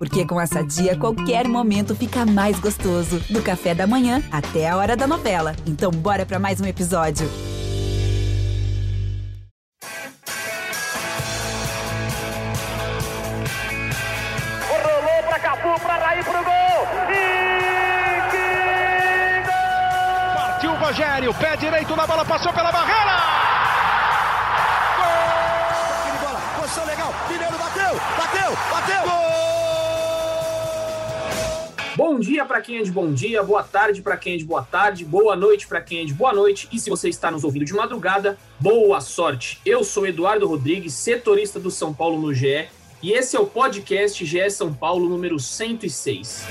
Porque com essa dia, qualquer momento fica mais gostoso. Do café da manhã até a hora da novela. Então, bora para mais um episódio. Rolou pra Cafu, pra Raí, pro gol! E que gol! Partiu o Rogério, pé direito na bola, passou pela barreira! Dia para quem é de bom dia, boa tarde para quem é de boa tarde, boa noite para quem é de boa noite. E se você está nos ouvindo de madrugada, boa sorte. Eu sou Eduardo Rodrigues, setorista do São Paulo no GE, e esse é o podcast GE São Paulo número 106.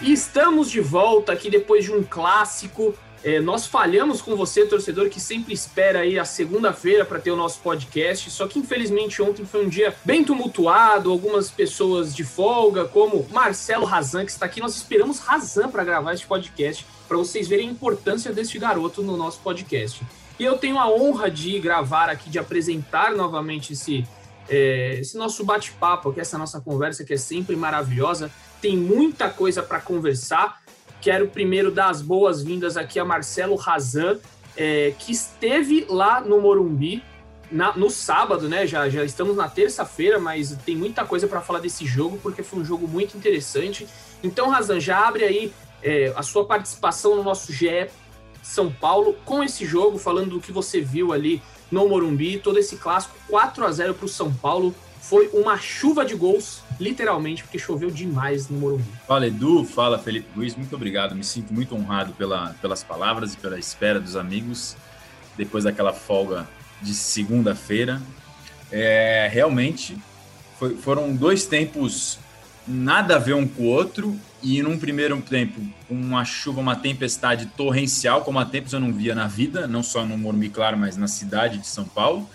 E estamos de volta aqui depois de um clássico. É, nós falhamos com você, torcedor, que sempre espera aí a segunda-feira para ter o nosso podcast. Só que infelizmente ontem foi um dia bem tumultuado, algumas pessoas de folga, como Marcelo Razan, que está aqui. Nós esperamos Razan para gravar este podcast, para vocês verem a importância deste garoto no nosso podcast. E eu tenho a honra de gravar aqui, de apresentar novamente esse, é, esse nosso bate-papo, que essa nossa conversa que é sempre maravilhosa. Tem muita coisa para conversar. Quero primeiro dar as boas-vindas aqui a Marcelo Razan, é, que esteve lá no Morumbi na, no sábado, né? Já, já estamos na terça-feira, mas tem muita coisa para falar desse jogo, porque foi um jogo muito interessante. Então, Razan, já abre aí é, a sua participação no nosso GE São Paulo com esse jogo, falando do que você viu ali no Morumbi, todo esse clássico 4 a 0 para o São Paulo. Foi uma chuva de gols, literalmente, porque choveu demais no Morumbi. Fala Edu, fala Felipe Luiz, muito obrigado. Me sinto muito honrado pela, pelas palavras e pela espera dos amigos depois daquela folga de segunda-feira. É, realmente foi, foram dois tempos nada a ver um com o outro e num primeiro tempo uma chuva, uma tempestade torrencial, como há tempos eu não via na vida, não só no Morumbi, claro, mas na cidade de São Paulo,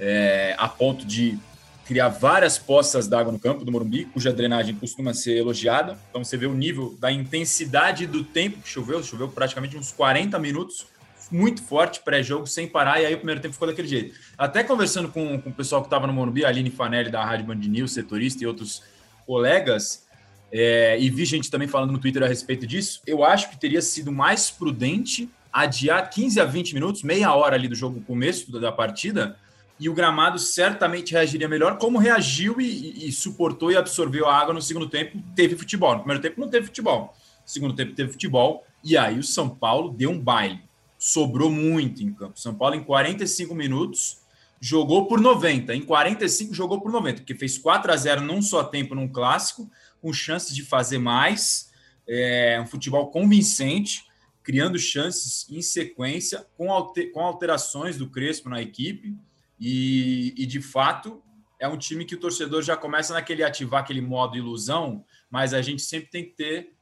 é, a ponto de criar várias poças d'água no campo do Morumbi, cuja drenagem costuma ser elogiada. Então você vê o nível da intensidade do tempo que choveu, choveu praticamente uns 40 minutos, muito forte pré-jogo, sem parar, e aí o primeiro tempo ficou daquele jeito. Até conversando com, com o pessoal que estava no Morumbi, a Aline Fanelli da Rádio Band News, setorista e outros colegas, é, e vi gente também falando no Twitter a respeito disso, eu acho que teria sido mais prudente adiar 15 a 20 minutos, meia hora ali do jogo, começo da partida, e o gramado certamente reagiria melhor, como reagiu e, e, suportou e absorveu a água no segundo tempo. Teve futebol. No primeiro tempo não teve futebol. No segundo tempo teve futebol. E aí o São Paulo deu um baile. Sobrou muito em campo. São Paulo, em 45 minutos, jogou por 90. Em 45, jogou por 90, porque fez 4 a 0 num só tempo num clássico, com chances de fazer mais. É, um futebol convincente, criando chances em sequência, com, com alterações do Crespo na equipe e, e, de fato é um time que o torcedor já começa naquele ativar aquele modo ilusão, mas a gente sempre tem que ter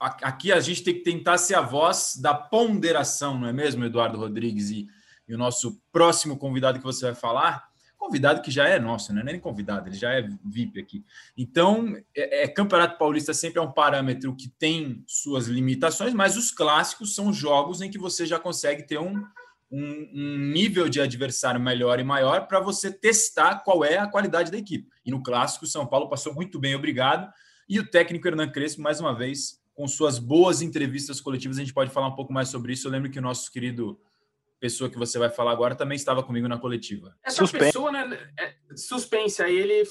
aqui a gente tem que tentar ser a voz da ponderação, não é mesmo, Eduardo Rodrigues e, e o nosso próximo convidado que você vai falar, convidado que já é nosso, né? não é nem convidado, ele já é VIP aqui. Então, é, é, Campeonato Paulista sempre é um parâmetro que tem suas limitações, mas os clássicos são jogos em que você já consegue ter um, um, um, nível de adversário melhor e maior para você testar qual é a qualidade da equipe. E no clássico, o São Paulo passou muito bem, obrigado. E o técnico Hernan Crespo, mais uma vez, com suas boas entrevistas coletivas, a gente pode falar um pouco mais sobre isso. Eu lembro que o nosso querido pessoa que você vai falar agora também estava comigo na coletiva. Essa suspense. pessoa, né? É, suspense, aí ele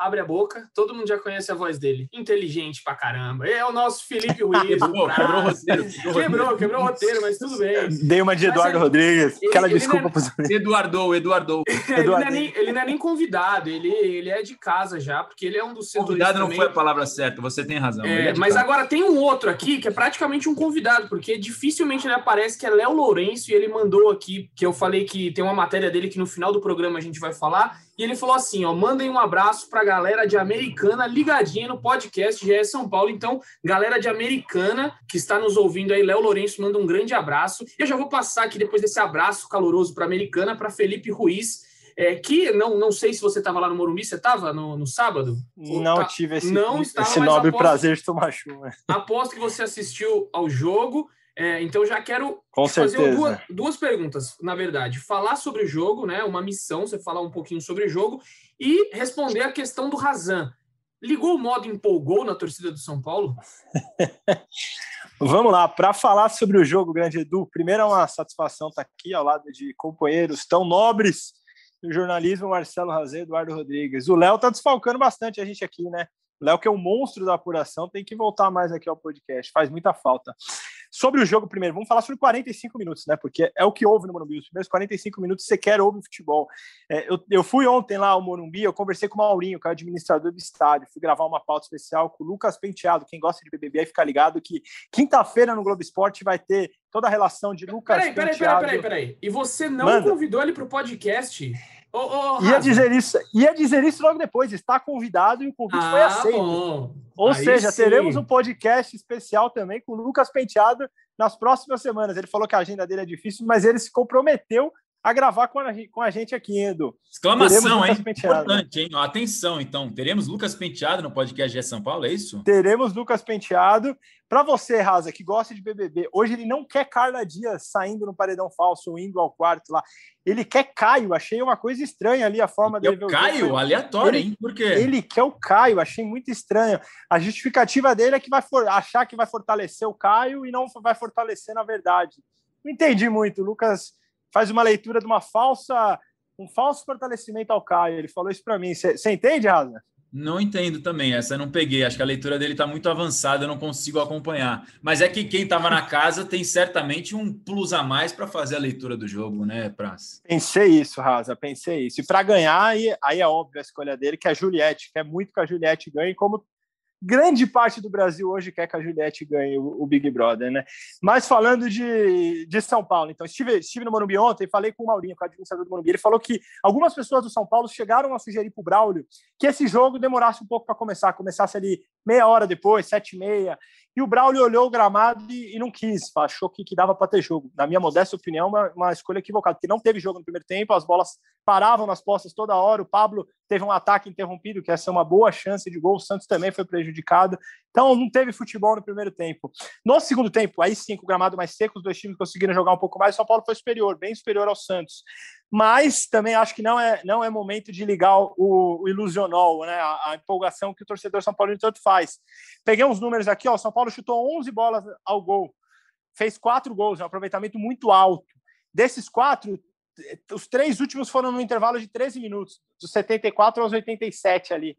abre a boca, todo mundo já conhece a voz dele. Inteligente pra caramba. É o nosso Felipe Ruiz. quebrou, quebrou o roteiro. Quebrou, quebrou, o roteiro, mas tudo bem. Dei uma de Eduardo Rodrigues. Ele, Aquela ele desculpa é, Eduardo, Eduardo. ele, não é nem, ele não é nem convidado, ele, ele é de casa já, porque ele é um dos Convidado não também. foi a palavra certa, você tem razão. É, é mas casa. agora tem um outro aqui que é praticamente um convidado, porque dificilmente ele aparece, que é Léo Lourenço, e ele mandou aqui, que eu falei que tem uma matéria dele que no final do programa a gente vai falar, e ele falou assim, ó, mandem um abraço para a galera de Americana ligadinha no podcast GE São Paulo. Então, galera de Americana que está nos ouvindo aí, Léo Lourenço manda um grande abraço. E eu já vou passar aqui depois desse abraço caloroso para Americana, para Felipe Ruiz, é, que não, não sei se você estava lá no Morumbi, você estava no, no sábado? Não tá, tive esse, não estava, esse nobre aposto, prazer de tomar chuva. Aposto que você assistiu ao jogo É, então já quero Com fazer certeza. duas, duas perguntas, na verdade. Falar sobre o jogo, né? Uma missão, você falar um pouquinho sobre o jogo e responder a questão do Razan. Ligou o modo empolgou na torcida do São Paulo? Vamos lá, para falar sobre o jogo, grande Edu, primeiro é uma satisfação estar aqui ao lado de companheiros tão nobres do jornalismo, Marcelo Razê e Eduardo Rodrigues. O Léo está desfalcando bastante a gente aqui, né? O Léo, que é o monstro da apuração, tem que voltar mais aqui ao podcast, faz muita falta. Sobre o jogo primeiro, vamos falar sobre 45 minutos, né? Porque é o que houve no Morumbi. Os primeiros 45 minutos você quer ouvir futebol. É, eu, eu fui ontem lá ao Morumbi, eu conversei com o Maurinho, que é o administrador do estádio. Fui gravar uma pauta especial com o Lucas Penteado. Quem gosta de BBB aí fica ligado que quinta-feira no Globo Esporte vai ter toda a relação de Lucas Peraí, peraí, Penteado. peraí, peraí, peraí. E você não Manda. convidou ele para o podcast? Ô, ô, Ia dizer, isso, ia dizer isso logo depois. Está convidado e o convite foi Ah, aceito. bom. Ou Aí seja, sim. teremos um podcast especial também com o Lucas Penteado nas próximas semanas. Ele falou que a agenda dele é difícil, mas ele se comprometeu a gravar com a, com a gente aqui, Edu. Exclamação, hein? Penteado. Importante, hein? Atenção, então. Teremos Lucas Penteado no podcast de São Paulo, é isso? Teremos Lucas Penteado. Para você, Raza, que gosta de BBB, hoje ele não quer Carla Dias saindo no paredão falso indo ao quarto lá. Ele quer Caio. Achei uma coisa estranha ali a forma dele o. Caio, aleatório, Ele- hein? Por quê? Ele quer o Caio, achei muito estranho. A justificativa dele é que vai for- achar que vai fortalecer o Caio e não vai fortalecer na verdade. Não entendi muito. Lucas faz uma leitura de uma falsa, um falso fortalecimento ao Caio. Ele falou isso para mim. Você entende, Raza? Não entendo também, essa eu não peguei. Acho que a leitura dele está muito avançada, eu não consigo acompanhar. Mas é que quem estava na casa tem certamente um plus a mais para fazer a leitura do jogo, né, Praz? Pensei isso, Raza, pensei isso. E para ganhar, aí, aí é óbvio a escolha dele, que é a Juliette. Quer muito que a Juliette ganhe, como grande parte do Brasil hoje quer que a Juliette ganhe o, o Big Brother, né? Mas falando de, de São Paulo, então, estive, estive no Morumbi ontem falei com o Maurinho, com o administrador do Morumbi. Ele falou que algumas pessoas do São Paulo chegaram a sugerir para o Braulio que esse jogo demorasse um pouco para começar, começasse ali meia hora depois, sete e meia. E o Braulio olhou o gramado e, e não quis, achou que, que dava para ter jogo. Na minha modesta opinião, uma, uma escolha equivocada, porque não teve jogo no primeiro tempo, as bolas paravam nas postas toda hora. O Pablo teve um ataque interrompido, que ia ser uma boa chance de gol. O Santos também foi prejudicado. Então, não teve futebol no primeiro tempo. No segundo tempo, aí sim, com o gramado mais seco, os dois times conseguiram jogar um pouco mais. O São Paulo foi superior, bem superior ao Santos. Mas também acho que não é, não é momento de ligar o, o ilusionol, né? A, a empolgação que o torcedor São Paulo tanto faz. Peguei uns números aqui, ó. São Paulo chutou 11 bolas ao gol, fez quatro gols, é um aproveitamento muito alto. Desses quatro, os três últimos foram no intervalo de 13 minutos, dos 74 aos 87 ali.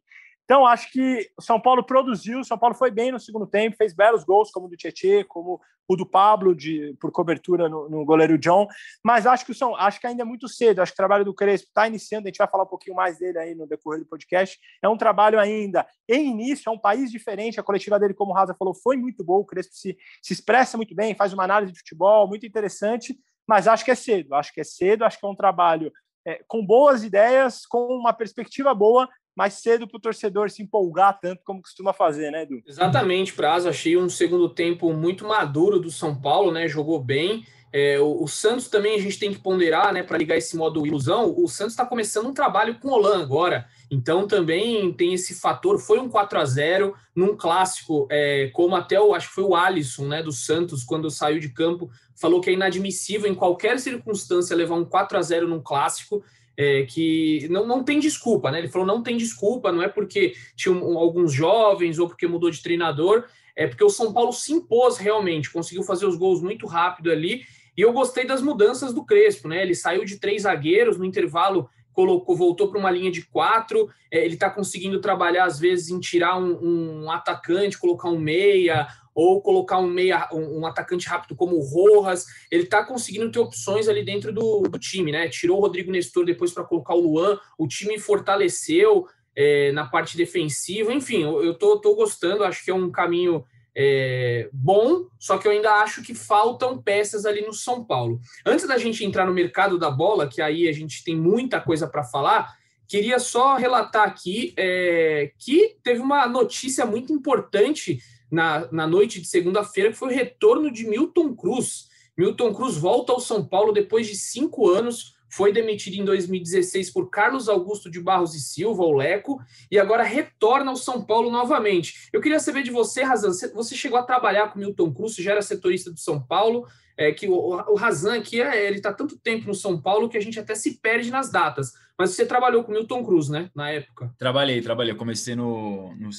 Então, acho que o São Paulo produziu, o São Paulo foi bem no segundo tempo, fez belos gols, como o do Tietê, como o do Pablo, de, por cobertura no, no goleiro John, mas acho que, São, acho que ainda é muito cedo, acho que o trabalho do Crespo está iniciando, a gente vai falar um pouquinho mais dele aí no decorrer do podcast, é um trabalho ainda em início, é um país diferente, a coletiva dele, como o Raza falou, foi muito boa, o Crespo se, se expressa muito bem, faz uma análise de futebol muito interessante, mas acho que é cedo, acho que é cedo, acho que é um trabalho é, com boas ideias, com uma perspectiva boa, mais cedo para o torcedor se empolgar tanto como costuma fazer, né, Edu? Exatamente, Prazo. Achei um segundo tempo muito maduro do São Paulo, né? Jogou bem. É, o, o, Santos também a gente tem que ponderar, né, para ligar esse modo ilusão. O Santos está começando um trabalho com o Olan agora, então também tem esse fator. Foi um 4 a 0 num clássico, é, como até o acho que foi o Alisson, né, do Santos, quando saiu de campo, falou que é inadmissível em qualquer circunstância levar um 4 a 0 num clássico. É, que não, não tem desculpa, né? Ele falou não tem desculpa, não é porque tinha um, alguns jovens ou porque mudou de treinador, é porque o São Paulo se impôs realmente, conseguiu fazer os gols muito rápido ali. E eu gostei das mudanças do Crespo, né? Ele saiu de três zagueiros no intervalo, colocou, voltou para uma linha de quatro. É, ele está conseguindo trabalhar às vezes em tirar um, um atacante, colocar um meia ou colocar um meia, um, um atacante rápido como o Rojas, ele está conseguindo ter opções ali dentro do, do, time, né? Tirou o Rodrigo Nestor depois para colocar o Luan, o time fortaleceu é, na parte defensiva, enfim, eu, eu tô, tô gostando, acho que é um caminho é, bom, só que eu ainda acho que faltam peças ali no São Paulo. Antes da gente entrar no mercado da bola, que aí a gente tem muita coisa para falar, queria só relatar aqui é, que teve uma notícia muito importante na, na noite de segunda-feira, que foi o retorno de Milton Cruz. Milton Cruz volta ao São Paulo depois de cinco anos, foi demitido em 2016 por Carlos Augusto de Barros e Silva, o Leco, e agora retorna ao São Paulo novamente. Eu queria saber de você, Razan, você chegou a trabalhar com Milton Cruz, já era setorista do São Paulo, é, que o, Razan aqui, é, ele está tanto tempo no São Paulo que a gente até se perde nas datas. Mas você trabalhou com Milton Cruz, né, na época? Trabalhei, trabalhei. Comecei no, no,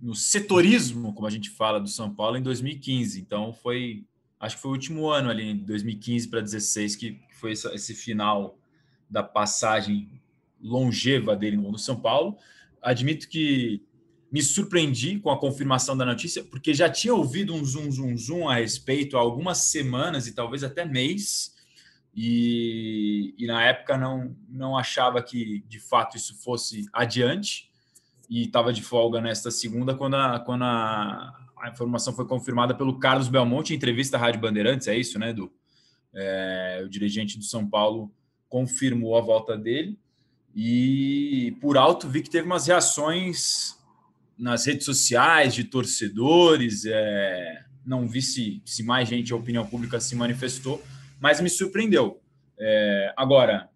no setorismo, como a gente fala, do São Paulo em 2015. Então foi, acho que foi o último ano ali, em 2015 para 2016, que foi esse final da passagem longeva dele no São Paulo. Admito que me surpreendi com a confirmação da notícia, porque já tinha ouvido um zoom, zoom, zoom a respeito há algumas semanas e talvez até mês, e, e na época não, não achava que de fato isso fosse adiante, e estava de folga nesta segunda quando a, quando a, a informação foi confirmada pelo Carlos Belmonte em entrevista à Rádio Bandeirantes, é isso, né, Edu? É, o dirigente do São Paulo confirmou a volta dele, e por alto vi que teve umas reações nas redes sociais de torcedores, é, não vi se, se mais gente, a opinião pública se manifestou, mas me surpreendeu. É, agora,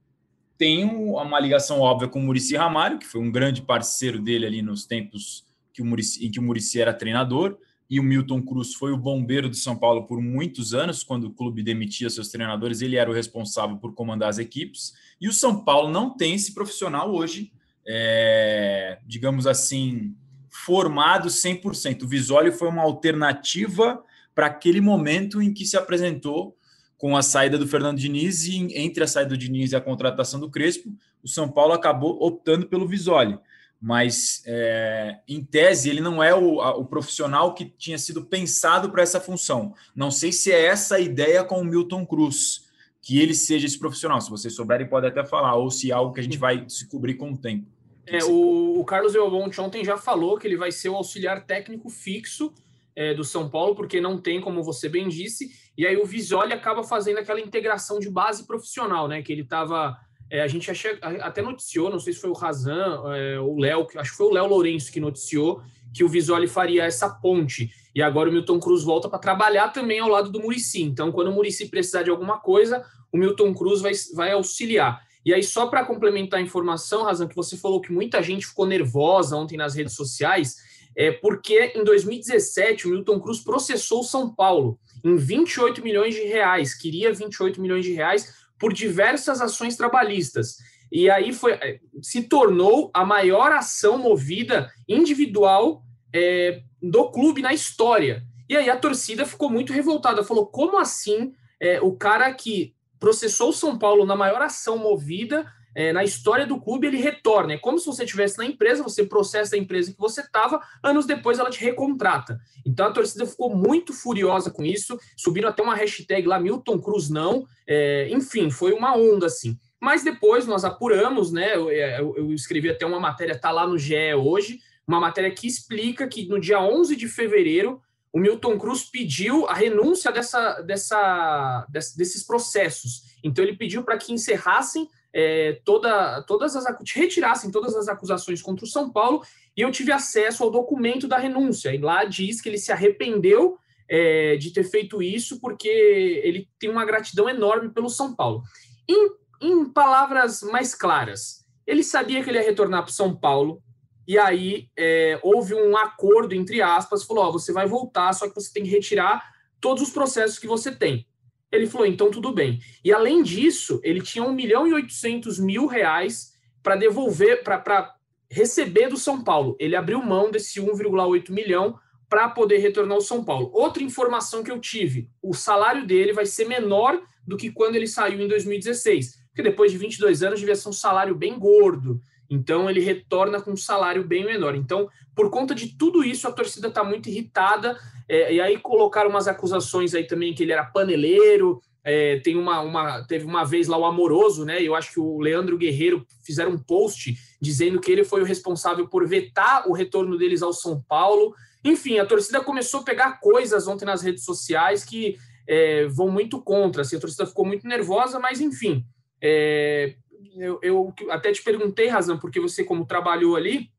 tem uma ligação óbvia com o Murici Ramário, que foi um grande parceiro dele ali nos tempos que o Muricy, em que o Murici era treinador, e o Milton Cruz foi o bombeiro de São Paulo por muitos anos, quando o clube demitia seus treinadores, ele era o responsável por comandar as equipes, e o São Paulo não tem esse profissional hoje, é, digamos assim, formado 100%. O Visoli foi uma alternativa para aquele momento em que se apresentou com a saída do Fernando Diniz e entre a saída do Diniz e a contratação do Crespo, o São Paulo acabou optando pelo Visoli. Mas, é, em tese, ele não é o, a, o profissional que tinha sido pensado para essa função. Não sei se é essa a ideia com o Milton Cruz, que ele seja esse profissional. Se vocês souberem, pode até falar, ou se é algo que a gente vai descobrir com o tempo. É, o, o, Carlos Belmonte ontem já falou que ele vai ser o auxiliar técnico fixo é, do São Paulo, porque não tem, como você bem disse, e aí o Visoli acaba fazendo aquela integração de base profissional, né? Que ele estava. É, a gente achei, até noticiou, não sei se foi o Razan, é, o Léo, acho que foi o Léo Lourenço que noticiou que o Visoli faria essa ponte. E agora o Milton Cruz volta para trabalhar também ao lado do Murici. Então, quando o Murici precisar de alguma coisa, o Milton Cruz vai, vai auxiliar. E aí, só para complementar a informação, Razão, que você falou que muita gente ficou nervosa ontem nas redes sociais, é porque em 2017 o Milton Cruz processou o São Paulo em 28 milhões de reais, queria 28 milhões de reais por diversas ações trabalhistas. E aí foi, é, se tornou a maior ação movida individual é, do clube na história. E aí a torcida ficou muito revoltada, falou: como assim é, o cara que processou o São Paulo na maior ação movida é, na história do clube, ele retorna. É como se você estivesse na empresa, você processa a empresa que você estava, anos depois ela te recontrata. Então a torcida ficou muito furiosa com isso, subiram até uma hashtag lá, Milton Cruz não, é, enfim, foi uma onda assim. Mas depois nós apuramos, né? Eu, é, eu, eu escrevi até uma matéria, tá lá no GE hoje, uma matéria que explica que no dia 11 de fevereiro o Milton Cruz pediu a renúncia dessa, dessa, desses processos. Então, ele pediu para que encerrassem é, toda, todas as retirassem todas as acusações contra o São Paulo e eu tive acesso ao documento da renúncia. E lá diz que ele se arrependeu é, de ter feito isso porque ele tem uma gratidão enorme pelo São Paulo. Em, em palavras mais claras, ele sabia que ele ia retornar para São Paulo, e aí é, houve um acordo, entre aspas, falou: ó, você vai voltar, só que você tem que retirar todos os processos que você tem. Ele falou: então tudo bem. E além disso, ele tinha 1 milhão e 800 mil reais para devolver, para receber do São Paulo. Ele abriu mão desse 1,8 milhão para poder retornar ao São Paulo. Outra informação que eu tive: o salário dele vai ser menor do que quando ele saiu em 2016, porque depois de 22 anos devia ser um salário bem gordo. Então ele retorna com um salário bem menor. Então, por conta de tudo isso, a torcida está muito irritada. É, e aí colocaram umas acusações aí também que ele era paneleiro. É, tem uma, uma, teve uma vez lá o Amoroso, né? Eu acho que o Leandro Guerreiro fizeram um post dizendo que ele foi o responsável por vetar o retorno deles ao São Paulo. Enfim, a torcida começou a pegar coisas ontem nas redes sociais que é, vão muito contra. Assim, a torcida ficou muito nervosa, mas enfim. É, eu, eu até te perguntei, Razão, porque você, como trabalhou ali,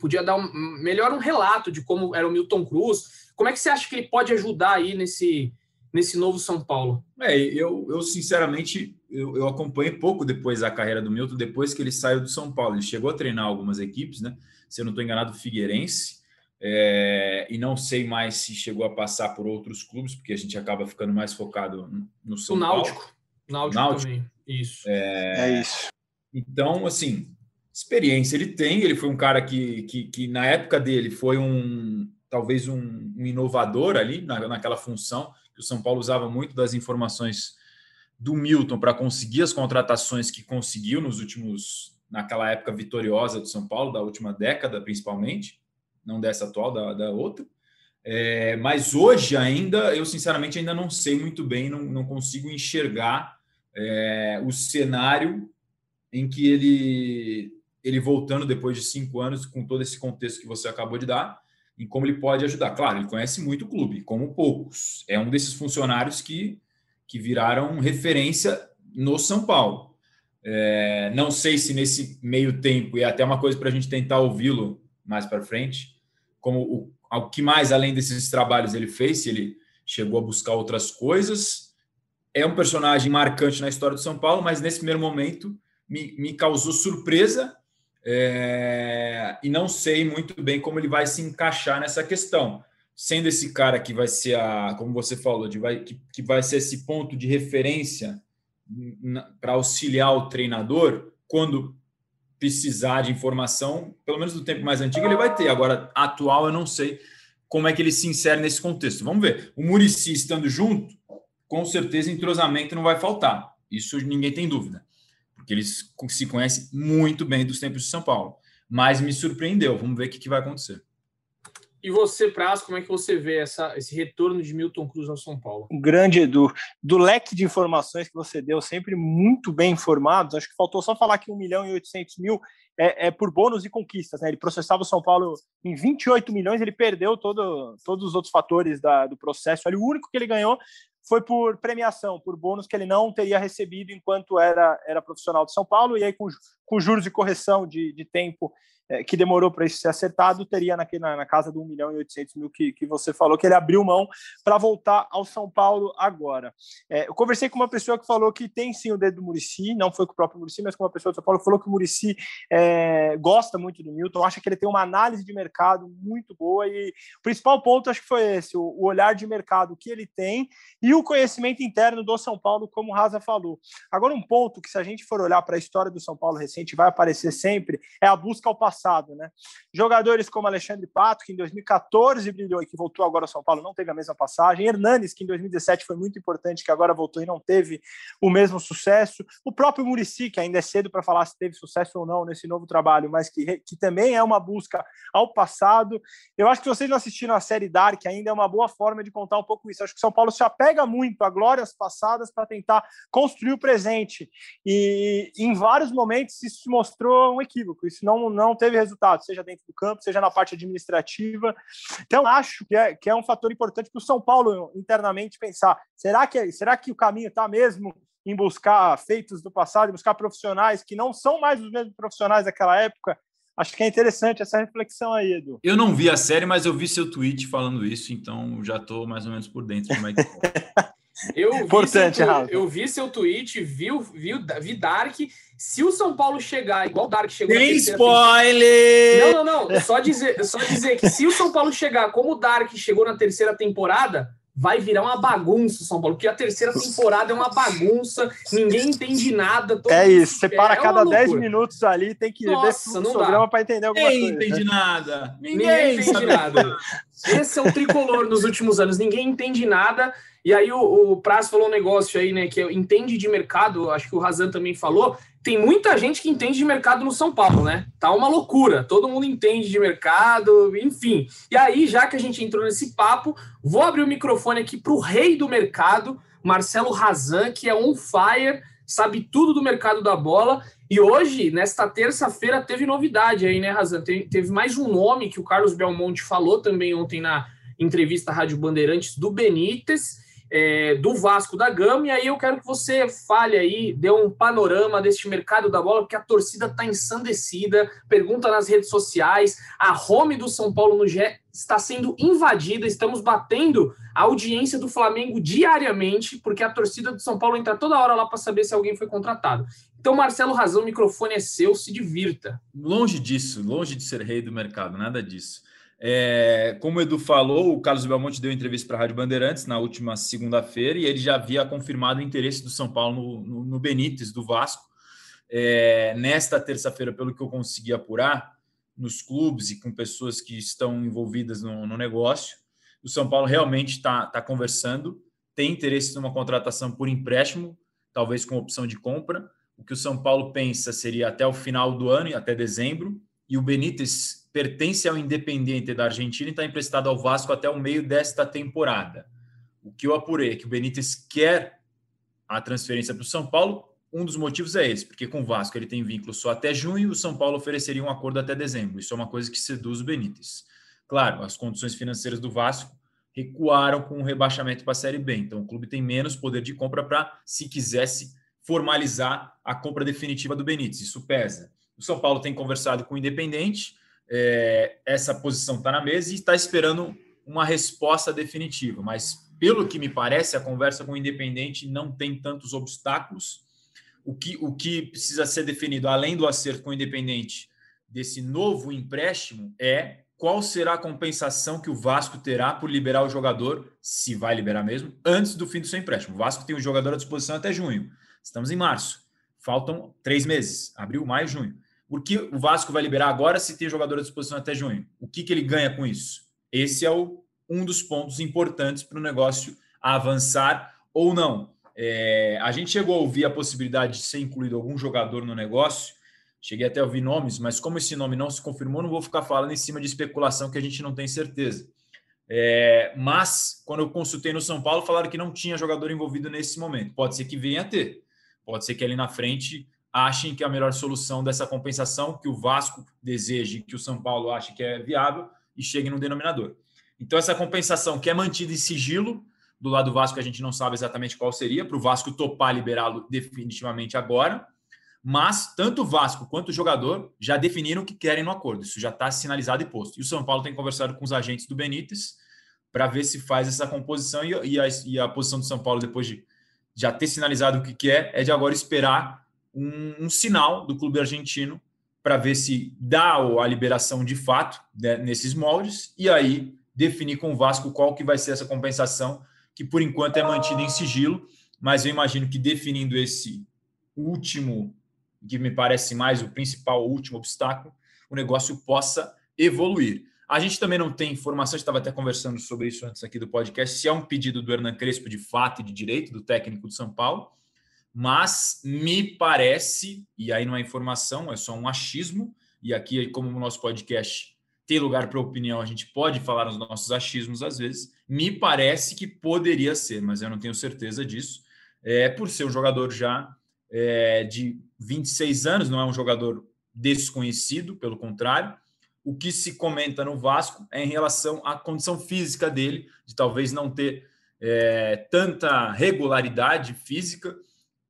podia dar um, melhor um relato de como era o Milton Cruz. Como é que você acha que ele pode ajudar aí nesse, nesse novo São Paulo? É, eu, eu sinceramente eu, eu acompanhei pouco depois a carreira do Milton, depois que ele saiu do São Paulo. Ele chegou a treinar algumas equipes, né? Se eu não estou enganado, Figueirense. É, e não sei mais se chegou a passar por outros clubes, porque a gente acaba ficando mais focado no São o Náutico. Paulo. Náutico, Náutico também. Isso. É, é isso. Então, assim, experiência ele tem. Ele foi um cara que, que, que na época dele foi um talvez um, um inovador ali na, naquela função que o São Paulo usava muito das informações do Milton para conseguir as contratações que conseguiu nos últimos naquela época vitoriosa do São Paulo da última década principalmente não dessa atual da, da outra é, mas hoje ainda eu sinceramente ainda não sei muito bem não, não consigo enxergar é, o cenário em que ele ele voltando depois de cinco anos com todo esse contexto que você acabou de dar em como ele pode ajudar. Claro, ele conhece muito o clube, como poucos. É um desses funcionários que, que viraram referência no São Paulo. É, não sei se nesse meio tempo, e é até uma coisa para a gente tentar ouvi-lo mais para frente, como o, o que mais além desses trabalhos ele fez, se ele chegou a buscar outras coisas. É um personagem marcante na história do São Paulo, mas nesse primeiro momento me, me causou surpresa é, e não sei muito bem como ele vai se encaixar nessa questão. Sendo esse cara que vai ser a, como você falou, de vai, que, que vai ser esse ponto de referência para auxiliar o treinador quando precisar de informação, pelo menos do tempo mais antigo, ele vai ter. Agora, atual, eu não sei como é que ele se insere nesse contexto. Vamos ver. O Murici estando junto, com certeza entrosamento não vai faltar. Isso ninguém tem dúvida porque eles se conhecem muito bem dos tempos de São Paulo. Mas me surpreendeu. Vamos ver o que, que vai acontecer. E você, Praz, como é que você vê essa, esse retorno de Milton Cruz ao São Paulo? Grande Edu, do leque de informações que você deu, sempre muito bem informados. Acho que faltou só falar que 1 milhão e 800 mil é, é, por bônus e conquistas. Né? Ele processava o São Paulo em 28 milhões, ele perdeu todo, todos os outros fatores da, do processo. Ali, o único que ele ganhou foi por premiação, por bônus que ele não teria recebido enquanto era, era profissional de São Paulo, e aí com, com juros de correção de, de tempo é, que demorou para isso ser acertado, teria na, na, casa do 1 milhão e 800 mil que, que você falou, que ele abriu mão para voltar ao São Paulo agora. É, eu conversei com uma pessoa que falou que tem sim o dedo do Murici, não foi com o próprio Murici, mas com uma pessoa de São Paulo que falou que o Murici é, gosta muito do Milton, acha que ele tem uma análise de mercado muito boa e o principal ponto acho que foi esse, o, o olhar de mercado que ele tem e o conhecimento interno do São Paulo, como o Raza falou. Agora, um ponto que se a gente for olhar para a história do São Paulo recente, vai aparecer sempre, é a busca ao passado passado, né? Jogadores como Alexandre Pato, que em 2014 brilhou e que voltou agora ao São Paulo, não teve a mesma passagem. Hernanes, que em 2017 foi muito importante, que agora voltou e não teve o mesmo sucesso. O próprio Murici, que ainda é cedo para falar se teve sucesso ou não nesse novo trabalho, mas que, que também é uma busca ao passado. Eu acho que vocês não assistiram a série Dark ainda, é uma boa forma de contar um pouco isso. Acho que São Paulo se apega muito a glórias passadas para tentar construir o presente. E em vários momentos isso se mostrou um equívoco. Isso não, não teve teve resultado, seja dentro do campo, seja na parte administrativa. Então, acho que é, que é um fator importante para o São Paulo internamente pensar: será que, será que o caminho está mesmo em buscar feitos do passado, em buscar profissionais que não são mais os mesmos profissionais daquela época? Acho que é interessante essa reflexão aí, Edu. Eu não vi a série, mas eu vi seu tweet falando isso, então já estou mais ou menos por dentro de como é que Eu vi Importante, seu, Eu vi seu tweet, vi, vi, vi Dark. Se o São Paulo chegar igual o Dark chegou Tem spoiler! Não, não, não. Só dizer, só dizer que se o São Paulo chegar como o Dark chegou na terceira temporada, vai virar uma bagunça São Paulo, porque a terceira temporada é uma bagunça, ninguém entende nada. é isso, você para é cada 10 minutos ali, tem que Nossa, ver o programa para entender alguma ninguém coisa. Entende nada. Ninguém, ninguém entende nada. Esse é o tricolor nos últimos anos, ninguém entende nada. E aí o, o Praz falou um negócio aí, né, que entende de mercado, acho que o Razan também falou, tem muita gente que entende de mercado no São Paulo, né? Tá uma loucura, todo mundo entende de mercado, enfim. E aí, já que a gente entrou nesse papo, vou abrir o microfone aqui para o rei do mercado, Marcelo Razan, que é on fire, sabe tudo do mercado da bola. E hoje, nesta terça-feira, teve novidade aí, né, Razan? Teve, mais um nome que o Carlos Belmonte falou também ontem na entrevista à Rádio Bandeirantes do Benítez é, do Vasco da Gama. E aí eu quero que você fale aí, dê um panorama deste mercado da bola, porque a torcida está ensandecida. Pergunta nas redes sociais. A home do São Paulo no GE está sendo invadida. Estamos batendo a audiência do Flamengo diariamente, porque a torcida do São Paulo entra toda hora lá para saber se alguém foi contratado. Então, Marcelo Razão, o microfone é seu, se divirta. Longe disso, longe de ser rei do mercado, nada disso. É, como o Edu falou, o Carlos Belmonte deu entrevista para a Rádio Bandeirantes na última segunda-feira e ele já havia confirmado o interesse do São Paulo no, no, no Benítez, do Vasco. É, nesta terça-feira, pelo que eu consegui apurar, nos clubes e com pessoas que estão envolvidas no, no negócio, o São Paulo realmente está tá conversando, tem interesse numa contratação por empréstimo, talvez com opção de compra. O que o São Paulo pensa seria até o final do ano, até dezembro, e o Benítez pertence ao Independiente da Argentina e está emprestado ao Vasco até o meio desta temporada. O que eu apurei é que o Benítez quer a transferência para o São Paulo. Um dos motivos é esse, porque com o Vasco ele tem vínculo só até junho o São Paulo ofereceria um acordo até dezembro. Isso é uma coisa que seduz o Benítez. Claro, as condições financeiras do Vasco recuaram com o rebaixamento para a Série B. Então o clube tem menos poder de compra para, se quisesse, formalizar a compra definitiva do Benítez. Isso pesa. O São Paulo tem conversado com o Independente, é, essa posição está na mesa e está esperando uma resposta definitiva. Mas, pelo que me parece, a conversa com o Independente não tem tantos obstáculos. O que, o que precisa ser definido, além do acerto com o Independente, desse novo empréstimo, é qual será a compensação que o Vasco terá por liberar o jogador, se vai liberar mesmo, antes do fim do seu empréstimo. O Vasco tem o jogador à disposição até junho. Estamos em março. Faltam três meses, abril, maio, junho. Por que o Vasco vai liberar agora se tem jogador à disposição até junho? O que, que ele ganha com isso? Esse é o, um dos pontos importantes para o negócio avançar ou não. É, a gente chegou a ouvir a possibilidade de ser incluído algum jogador no negócio. Cheguei até a ouvir nomes, mas como esse nome não se confirmou, não vou ficar falando em cima de especulação que a gente não tem certeza. É, mas, quando eu consultei no São Paulo, falaram que não tinha jogador envolvido nesse momento. Pode ser que venha a ter. Pode ser que ali na frente achem que é a melhor solução dessa compensação que o Vasco deseje, que o São Paulo ache que é viável e chegue no denominador. Então, essa compensação que é mantida em sigilo, do lado do Vasco a gente não sabe exatamente qual seria, para o Vasco topar liberá-lo definitivamente agora, mas tanto o Vasco quanto o jogador já definiram que querem no acordo, isso já está sinalizado e posto. E o São Paulo tem conversado com os agentes do Benítez para ver se faz essa composição e, a, e a posição do São Paulo, depois de já ter sinalizado o que quer, é de agora esperar um, um sinal do clube argentino para ver se dá a liberação de fato né, nesses moldes e aí definir com o Vasco qual que vai ser essa compensação que por enquanto é mantida em sigilo, mas eu imagino que definindo esse último, que me parece mais o principal, o último obstáculo, o negócio possa evoluir. A gente também não tem informação, estava até conversando sobre isso antes aqui do podcast, se é um pedido do Hernan Crespo de fato e de direito, do técnico do São Paulo, mas me parece, e aí não é informação, é só um achismo, e aqui, como o nosso podcast tem lugar para opinião, a gente pode falar os nossos achismos às vezes, me parece que poderia ser, mas eu não tenho certeza disso, é, por ser um jogador já é, de 26 anos, não é um jogador desconhecido, pelo contrário, o que se comenta no Vasco é em relação à condição física dele, de talvez não ter é, tanta regularidade física,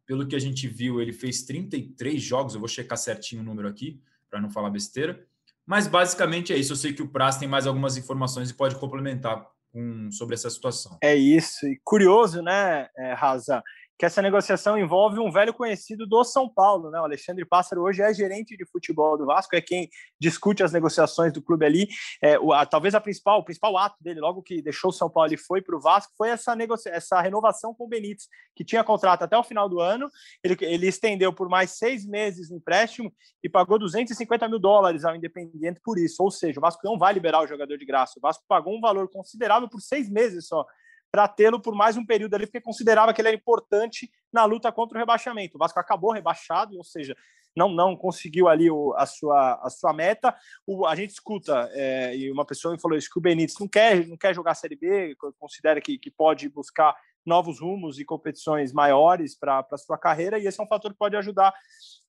pelo que a gente viu, ele fez 33 jogos. Eu vou checar certinho o número aqui, para não falar besteira. Mas basicamente é isso. Eu sei que o Praz tem mais algumas informações e pode complementar com, sobre essa situação. É isso. E curioso, né, é, Raza? Que essa negociação envolve um velho conhecido do São Paulo, né? O Alexandre Pássaro hoje é gerente de futebol do Vasco, é quem discute as negociações do clube ali. É, o, a, talvez a principal, o principal ato dele, logo que deixou o São Paulo e foi para o Vasco, foi essa, essa renovação com o Benítez, que tinha contrato até o final do ano. Ele, ele estendeu por mais seis meses o empréstimo e pagou 250 mil dólares ao Independiente por isso. Ou seja, o Vasco não vai liberar o jogador de graça. O Vasco pagou um valor considerável por seis meses só para tê-lo por mais um período ali, porque considerava que ele era importante na luta contra o rebaixamento. O Vasco acabou rebaixado, ou seja, não, não conseguiu ali o, a, sua, a sua meta. O, a gente escuta, é, e uma pessoa me falou isso, que o Benítez não quer, não quer jogar Série B, considera que, que pode buscar novos rumos e competições maiores para a sua carreira, e esse é um fator que pode ajudar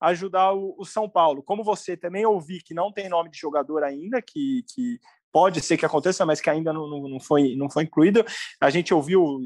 ajudar o, o, São Paulo. Como você também ouvi que não tem nome de jogador ainda, que, que pode ser que aconteça, mas que ainda não, não, foi, não foi incluído. A gente ouviu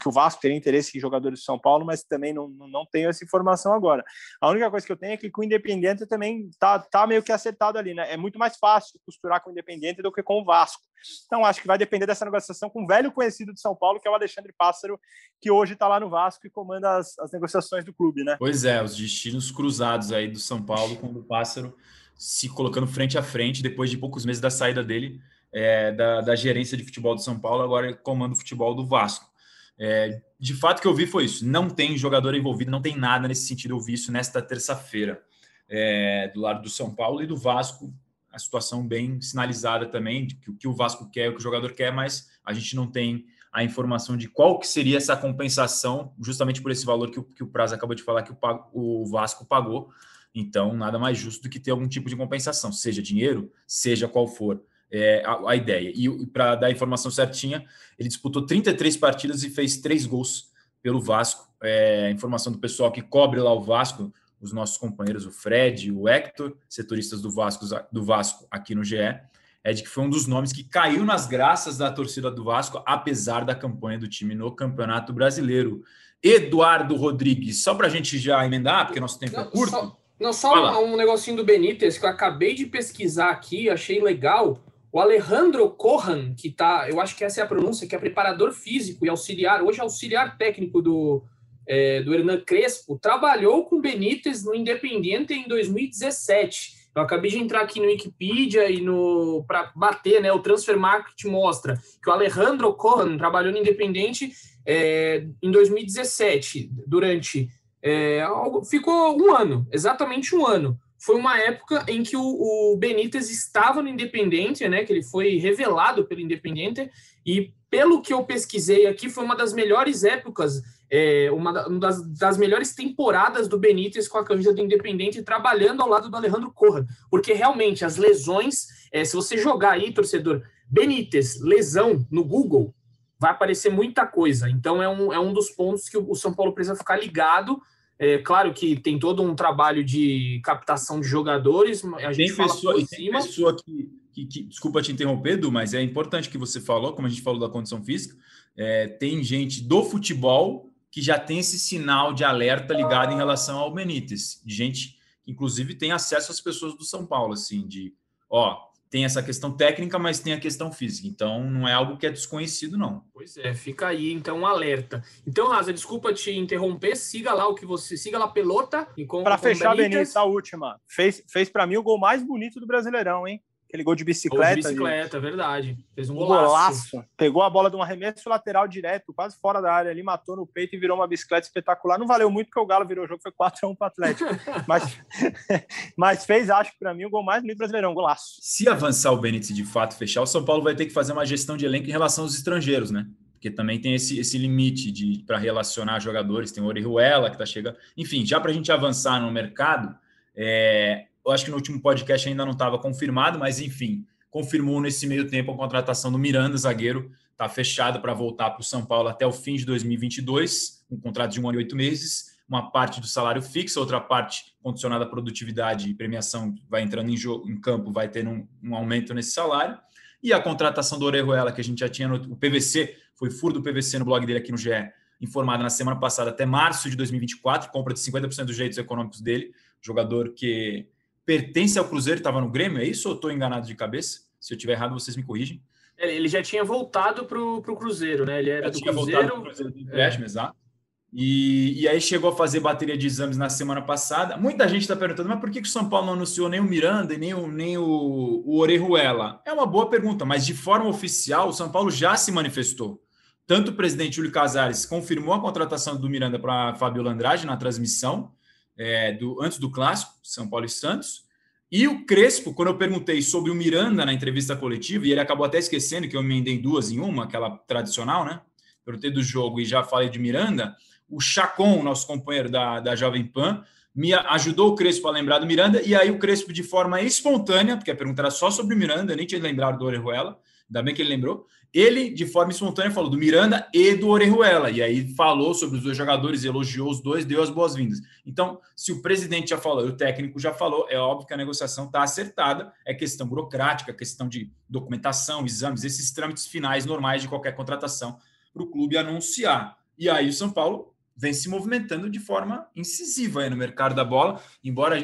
que o Vasco teria interesse em jogadores de São Paulo, mas também não, não tenho essa informação agora. A única coisa que eu tenho é que com o Independente também tá, tá meio que acertado ali, né? É muito mais fácil costurar com o Independente do que com o Vasco. Então, acho que vai depender dessa negociação com o velho conhecido de São Paulo, que é o Alexandre Pássaro, que hoje está lá no Vasco e comanda as, as negociações do clube, né? Pois é, os destinos cruzados aí do São Paulo com o Pássaro se colocando frente a frente depois de poucos meses da saída dele é, da, da, gerência de futebol do São Paulo, agora comanda o futebol do Vasco. É, de fato, que eu vi foi isso: não tem jogador envolvido, não tem nada nesse sentido. Eu vi isso nesta terça-feira, é, do lado do São Paulo e do Vasco. A situação bem sinalizada também, de que o que o Vasco quer, o que o jogador quer, mas a gente não tem a informação de qual que seria essa compensação, justamente por esse valor que o, que o Prazo acabou de falar que o, o Vasco pagou. Então, nada mais justo do que ter algum tipo de compensação, seja dinheiro, seja qual for é, a, a, ideia. E para dar a informação certinha, ele disputou 33 partidas e fez três gols pelo Vasco. É, informação do pessoal que cobre lá o Vasco, os nossos companheiros, o Fred, o Hector, setoristas do Vasco, do Vasco aqui no GE, é de que foi um dos nomes que caiu nas graças da torcida do Vasco, apesar da campanha do time no Campeonato Brasileiro. Eduardo Rodrigues, só para a gente já emendar, porque nosso tempo é curto. Só não, só um, um, negocinho do Benítez que eu acabei de pesquisar aqui, achei legal. O Alejandro Corran, que tá, eu acho que essa é a pronúncia, que é preparador físico e auxiliar, hoje é auxiliar técnico do, é, do Hernan Crespo, trabalhou com Benítez no Independiente em 2017. Eu acabei de entrar aqui no Wikipedia e no para bater, né? O Transfer Market mostra que o Alejandro Corran trabalhou no Independente é, em 2017, durante é, ficou um ano, exatamente um ano. Foi uma época em que o, o Benítez estava no Independente, né? Que ele foi revelado pelo Independente, e pelo que eu pesquisei aqui, foi uma das melhores épocas, é, uma, das, das, melhores temporadas do Benítez com a camisa do Independente, trabalhando ao lado do Alejandro Corra. Porque realmente as lesões, é, se você jogar aí, torcedor, Benítez, lesão no Google, vai aparecer muita coisa. Então é um, é um dos pontos que o São Paulo precisa ficar ligado é claro que tem todo um trabalho de captação de jogadores. A gente tem pessoa, por tem pessoa que, que, que, desculpa te interromper, Edu, mas é importante que você falou, como a gente falou da condição física, é, tem gente do futebol que já tem esse sinal de alerta ligado em relação ao Benítez, de gente que inclusive tem acesso às pessoas do São Paulo, assim, de ó, tem essa questão técnica, mas tem a questão física. Então, não é algo que é desconhecido, não. Pois é, fica aí, então, um alerta. Então, Raza, desculpa te interromper, siga lá o que você... Siga lá pelota. Para fechar, Benítez, a última. Fez, fez para mim o gol mais bonito do Brasileirão, hein? Aquele gol de bicicleta. Gol de bicicleta, ali. verdade. Fez um, golaço. golaço. Pegou a bola de um arremesso lateral direto, quase fora da área ali, matou no peito e virou uma bicicleta espetacular. Não valeu muito porque o Galo virou o jogo, foi 4x1 para o Atlético. mas, mas fez, acho que para mim, o gol mais bonito brasileirão, golaço. Se avançar o Benítez de fato fechar, o São Paulo vai ter que fazer uma gestão de elenco em relação aos estrangeiros, né? Porque também tem esse, esse limite de para relacionar jogadores. Tem o Orihuela que está chegando. Enfim, já para a gente avançar no mercado, é, eu acho que no último podcast ainda não estava confirmado, mas enfim, confirmou nesse meio tempo a contratação do Miranda, zagueiro, está fechado para voltar para o São Paulo até o fim de 2022, um contrato de um ano e oito meses, uma parte do salário fixo, outra parte condicionada à produtividade e premiação vai entrando em, jogo, em campo, vai ter um, um, aumento nesse salário, e a contratação do Orejuela, que a gente já tinha no o PVC, foi furo do PVC no blog dele aqui no GE, informado na semana passada até março de 2024, compra de 50% dos direitos econômicos dele, jogador que pertence ao Cruzeiro, estava no Grêmio, é isso ou estou enganado de cabeça? Se eu tiver errado, vocês me corrigem. Ele já tinha voltado para o Cruzeiro, né? Ele era já do tinha Cruzeiro. Voltado Cruzeiro do empréstimo, é. exato. E, e aí chegou a fazer bateria de exames na semana passada. Muita gente está perguntando, mas por que, que o São Paulo não anunciou nem o Miranda e nem o, nem o, o Orejuela? É uma boa pergunta, mas de forma oficial, o São Paulo já se manifestou. Tanto o presidente Júlio Casares confirmou a contratação do Miranda para Fábio Andrade na transmissão, é, do, antes do clássico, São Paulo e Santos. E o Crespo, quando eu perguntei sobre o Miranda na entrevista coletiva, e ele acabou até esquecendo que eu emendei duas em uma, aquela tradicional, né? Perguntei do jogo e já falei de Miranda. O Chacon, nosso companheiro da, da Jovem Pan, me ajudou o Crespo a lembrar do Miranda, e aí o Crespo, de forma espontânea, porque a pergunta era só sobre o Miranda, nem tinha lembrado do Orejuela, ainda bem que ele lembrou, ele, de forma espontânea, falou do Miranda e do Orejuela, e aí falou sobre os dois jogadores, elogiou os dois, deu as boas-vindas. Então, se o presidente já falou e o técnico já falou, é óbvio que a negociação está acertada, é questão burocrática, questão de documentação, exames, esses trâmites finais normais de qualquer contratação para o clube anunciar. E aí o São Paulo vem se movimentando de forma incisiva no mercado da bola, embora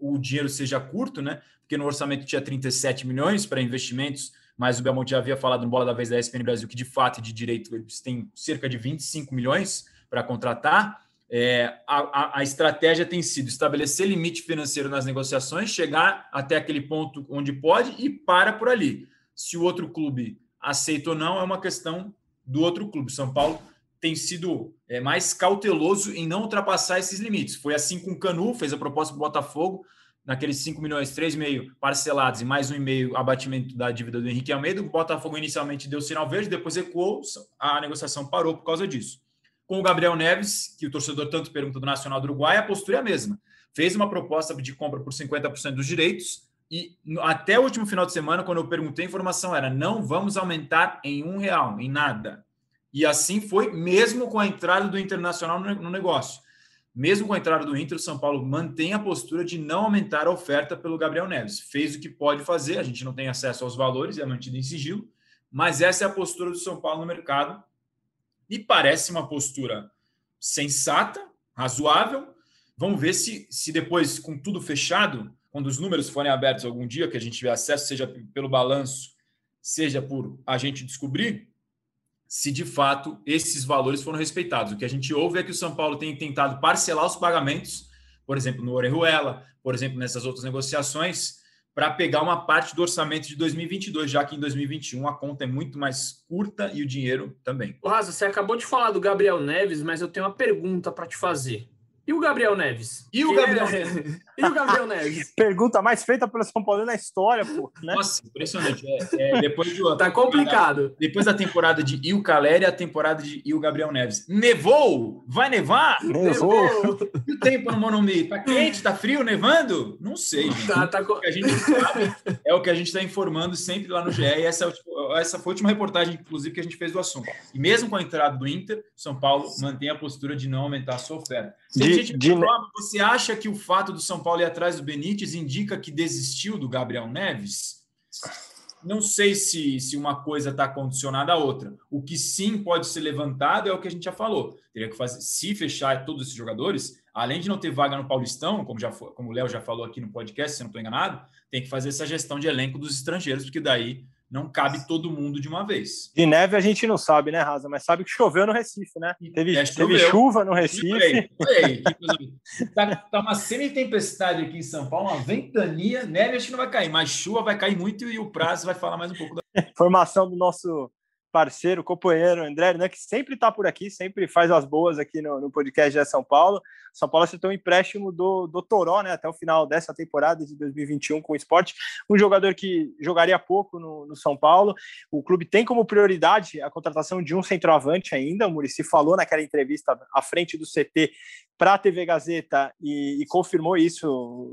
o dinheiro seja curto, né? Porque no orçamento tinha 37 milhões para investimentos, mas o Belmonte já havia falado no Bola da Vez da ESPN Brasil que de fato de direito eles têm cerca de 25 milhões para contratar. É, a, a, estratégia tem sido estabelecer limite financeiro nas negociações, chegar até aquele ponto onde pode e para por ali. Se o outro clube aceita ou não, é uma questão do outro clube. São Paulo tem sido é, mais cauteloso em não ultrapassar esses limites. Foi assim com o Canu, fez a proposta para o Botafogo, naqueles 5 milhões, 3,5 parcelados e mais um e meio abatimento da dívida do Henrique Almeida. O Botafogo inicialmente deu sinal verde, depois recuou, a negociação parou por causa disso. Com o Gabriel Neves, que o torcedor tanto pergunta do Nacional do Uruguai, a postura é a mesma. Fez uma proposta de compra por 50% dos direitos e até o último final de semana, quando eu perguntei, a informação era não vamos aumentar em um real, em nada. E assim foi, mesmo com a entrada do Internacional no negócio. Mesmo com a entrada do Inter, o São Paulo mantém a postura de não aumentar a oferta pelo Gabriel Neves. Fez o que pode fazer, a gente não tem acesso aos valores, é mantido em sigilo, mas essa é a postura do São Paulo no mercado. E parece uma postura sensata, razoável. Vamos ver se, se depois, com tudo fechado, quando os números forem abertos algum dia, que a gente tiver acesso, seja pelo balanço, seja por a gente descobrir, se de fato esses valores foram respeitados. O que a gente ouve é que o São Paulo tem tentado parcelar os pagamentos, por exemplo, no Orejuela, por exemplo, nessas outras negociações, para pegar uma parte do orçamento de 2022, já que em 2021 a conta é muito mais curta e o dinheiro também. Raza, você acabou de falar do Gabriel Neves, mas eu tenho uma pergunta para te fazer. E o Gabriel Neves? E o Gabriel é... Neves? e o Gabriel Neves? Pergunta mais feita pelo São Paulo na história, pô. Né? Nossa, impressionante. É, é, depois de, tá complicado. Depois da temporada de Il Caleri, a temporada de Il Gabriel Neves. Nevou? Vai nevar? Nevou. E o tempo no Monumbi? Tá quente? Tá frio? Nevando? Não sei, gente. Tá, tá... O que a gente sabe é o que a gente está informando sempre lá no GE. E essa, é essa foi a última reportagem, inclusive, que a gente fez do assunto. E mesmo com a entrada do Inter, São Paulo mantém a postura de não aumentar a sua oferta. De, de... Prova, você acha que o fato do São Paulo ir atrás do Benítez indica que desistiu do Gabriel Neves? Não sei se, se uma coisa está condicionada à outra. O que sim pode ser levantado é o que a gente já falou. Teria que fazer, se fechar todos esses jogadores, além de não ter vaga no Paulistão, como, já, como o Léo já falou aqui no podcast, se não estou enganado, tem que fazer essa gestão de elenco dos estrangeiros, porque daí não cabe todo mundo de uma vez. De neve a gente não sabe, né, Raza? Mas sabe que choveu no Recife, né? Teve, é, teve chuva no Recife. Ei, tá, tá, uma semi-tempestade aqui em São Paulo, uma ventania, neve acho que não vai cair, mas chuva vai cair muito e o prazo vai falar mais um pouco. Da... Formação do nosso parceiro, companheiro André, né, que sempre está por aqui, sempre faz as boas aqui no, no podcast de São Paulo. São Paulo acertou um empréstimo do, do Toró, né, até o final dessa temporada de 2021 com o esporte. Um jogador que jogaria pouco no, no, São Paulo. O clube tem como prioridade a contratação de um centroavante ainda. O Murici falou naquela entrevista à frente do CT para a TV Gazeta e, e, confirmou isso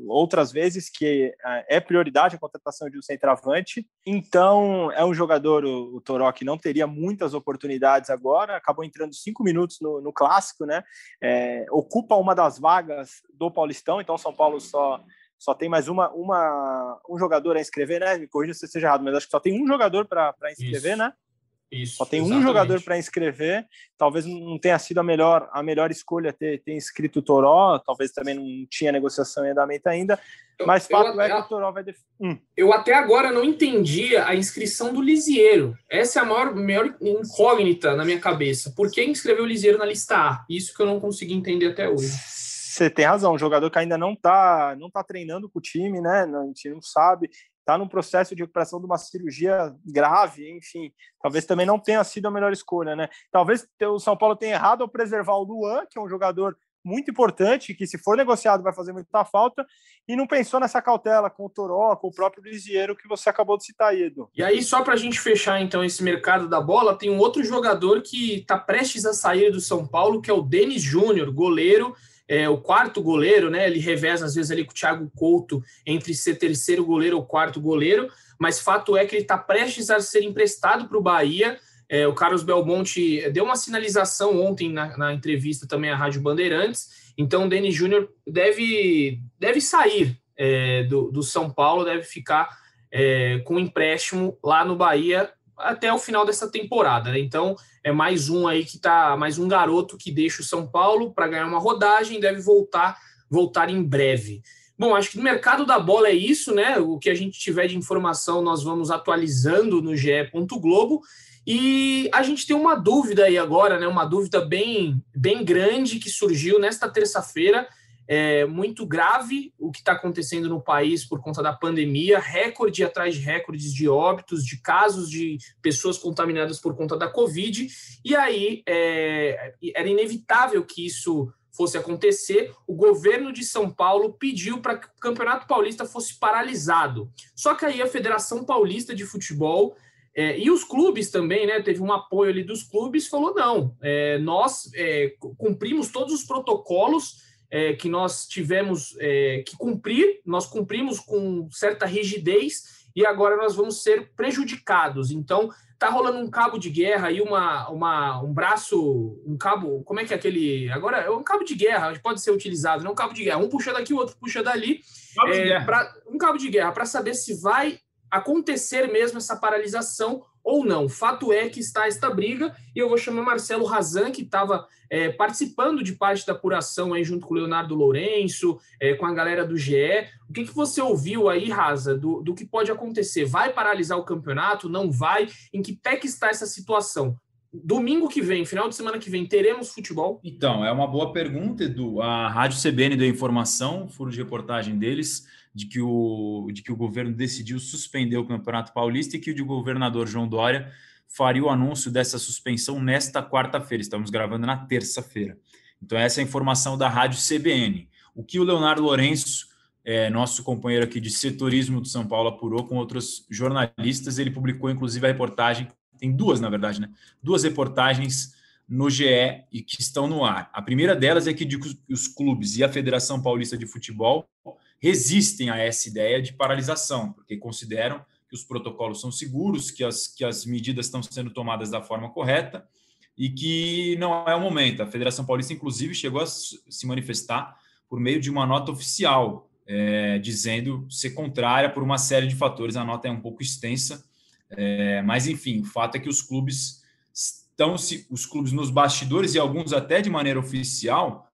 outras vezes que é, é prioridade a contratação de um centroavante. Então é um jogador o, o Toró que não teria muitas oportunidades agora. Acabou entrando cinco minutos no, no clássico, né? É, ocupa uma das vagas do Paulistão. Então São Paulo só só tem mais uma, uma um jogador a inscrever, né? Me corrija se eu esteja errado, mas acho que só tem um jogador para inscrever, isso. né? Isso, Só tem exatamente. um jogador para inscrever. Talvez não tenha sido a melhor, a melhor escolha ter, ter inscrito o Toró. Talvez também não tinha negociação em andamento ainda. Mas eu, fato eu, é que o Toró vai. Def... Hum. Eu até agora não entendi a inscrição do Lisieiro. Essa é a maior, maior incógnita na minha cabeça. Por que inscreveu o Lisieiro na lista A? Isso que eu não consegui entender até hoje. Você tem razão, um jogador que ainda não está não tá treinando com o time, né? A gente não sabe está num processo de recuperação de uma cirurgia grave, enfim, talvez também não tenha sido a melhor escolha, né? Talvez o São Paulo tenha errado ao preservar o Luan, que é um jogador muito importante, que se for negociado vai fazer muita falta, e não pensou nessa cautela com o Toró, com o próprio Lisieiro que você acabou de citar, Edu. E aí, só para a gente fechar então esse mercado da bola, tem um outro jogador que está prestes a sair do São Paulo, que é o Denis Júnior, goleiro, é, o quarto goleiro, né? Ele reveza às vezes ali com o Thiago Couto entre ser terceiro goleiro ou quarto goleiro, mas fato é que ele está prestes a ser emprestado para o Bahia. É, o Carlos Belmonte deu uma sinalização ontem na, na entrevista também à Rádio Bandeirantes. Então, o Denis Júnior deve, deve sair é, do, do São Paulo, deve ficar é, com empréstimo lá no Bahia até o final dessa temporada. Né? Então, é mais um aí que tá, mais um garoto que deixa o São Paulo para ganhar uma rodagem, deve voltar, voltar em breve. Bom, acho que no mercado da bola é isso, né? O que a gente tiver de informação nós vamos atualizando no GE. Globo. E a gente tem uma dúvida aí agora, né? Uma dúvida bem, bem grande que surgiu nesta terça-feira. É muito grave o que está acontecendo no país por conta da pandemia, recorde atrás de recordes de óbitos, de casos de pessoas contaminadas por conta da Covid. E aí é, era inevitável que isso fosse acontecer. O governo de São Paulo pediu para que o Campeonato Paulista fosse paralisado. Só que aí a Federação Paulista de Futebol é, e os clubes também, né? Teve um apoio ali dos clubes, falou: não, é, nós é, cumprimos todos os protocolos é, que nós tivemos é, que cumprir, nós cumprimos com certa rigidez e agora nós vamos ser prejudicados. Então, tá rolando um cabo de guerra e uma, uma, um braço, um cabo, como é que é aquele. Agora é um cabo de guerra, pode ser utilizado, não um cabo de guerra. Um puxa daqui, o outro puxa dali. Cabo é, pra, um cabo de guerra para saber se vai acontecer mesmo essa paralisação ou não. Fato é que está esta briga, e eu vou chamar Marcelo Razan, que estava é, participando de parte da apuração aí junto com o Leonardo Lourenço, é, com a galera do GE. O que, que você ouviu aí, Raza, do, do que pode acontecer? Vai paralisar o campeonato? Não vai? Em que pé que está essa situação? Domingo que vem, final de semana que vem, teremos futebol? Então, é uma boa pergunta, Edu. A Rádio CBN deu informação, furo de reportagem deles de que o, de que o governo decidiu suspender o Campeonato Paulista e que o de governador João Dória faria o anúncio dessa suspensão nesta quarta-feira. Estamos gravando na terça-feira. Então, essa é a informação da Rádio CBN. O que o Leonardo Lourenço, é, nosso companheiro aqui de setorismo do São Paulo, apurou com outros jornalistas, ele publicou inclusive a reportagem, tem duas, na verdade, né? Duas reportagens no GE e que estão no ar. A primeira delas é que os clubes e a Federação Paulista de Futebol resistem a essa ideia de paralisação, porque consideram que os protocolos são seguros, que as, que as medidas estão sendo tomadas da forma correta e que não é o momento. A Federação Paulista, inclusive, chegou a se manifestar por meio de uma nota oficial, é, dizendo ser contrária por uma série de fatores. A nota é um pouco extensa, é, mas enfim, o fato é que os clubes estão, os clubes nos bastidores e alguns até de maneira oficial,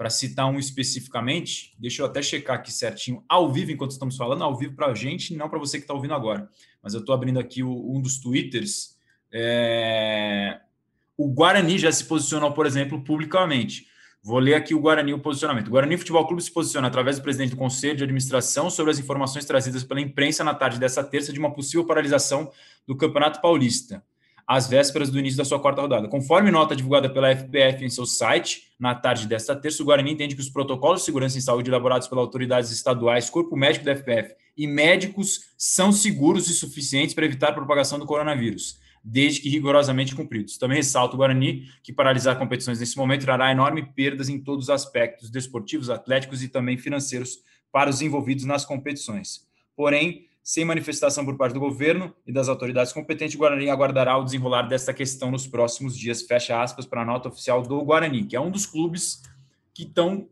para citar um especificamente, deixa eu até checar aqui certinho, ao vivo, enquanto estamos falando, ao vivo para a gente, não para você que está ouvindo agora. Mas eu estou abrindo aqui o, um dos twitters. É... O Guarani já se posicionou, por exemplo, publicamente. Vou ler aqui o Guarani, o posicionamento. O Guarani Futebol Clube se posiciona através do presidente do Conselho de Administração sobre as informações trazidas pela imprensa na tarde dessa terça de uma possível paralisação do Campeonato Paulista às vésperas do início da sua quarta rodada. Conforme nota divulgada pela FPF em seu site, na tarde desta terça, o Guarani entende que os protocolos de segurança em saúde elaborados pelas autoridades estaduais, Corpo Médico da FPF e médicos são seguros e suficientes para evitar a propagação do coronavírus, desde que rigorosamente cumpridos. Também ressalta o Guarani que paralisar competições nesse momento trará enorme perdas em todos os aspectos desportivos, atléticos e também financeiros para os envolvidos nas competições. Porém, sem manifestação por parte do governo e das autoridades competentes, o Guarani aguardará o desenrolar desta questão nos próximos dias. Fecha aspas para a nota oficial do Guarani, que é um dos clubes que estão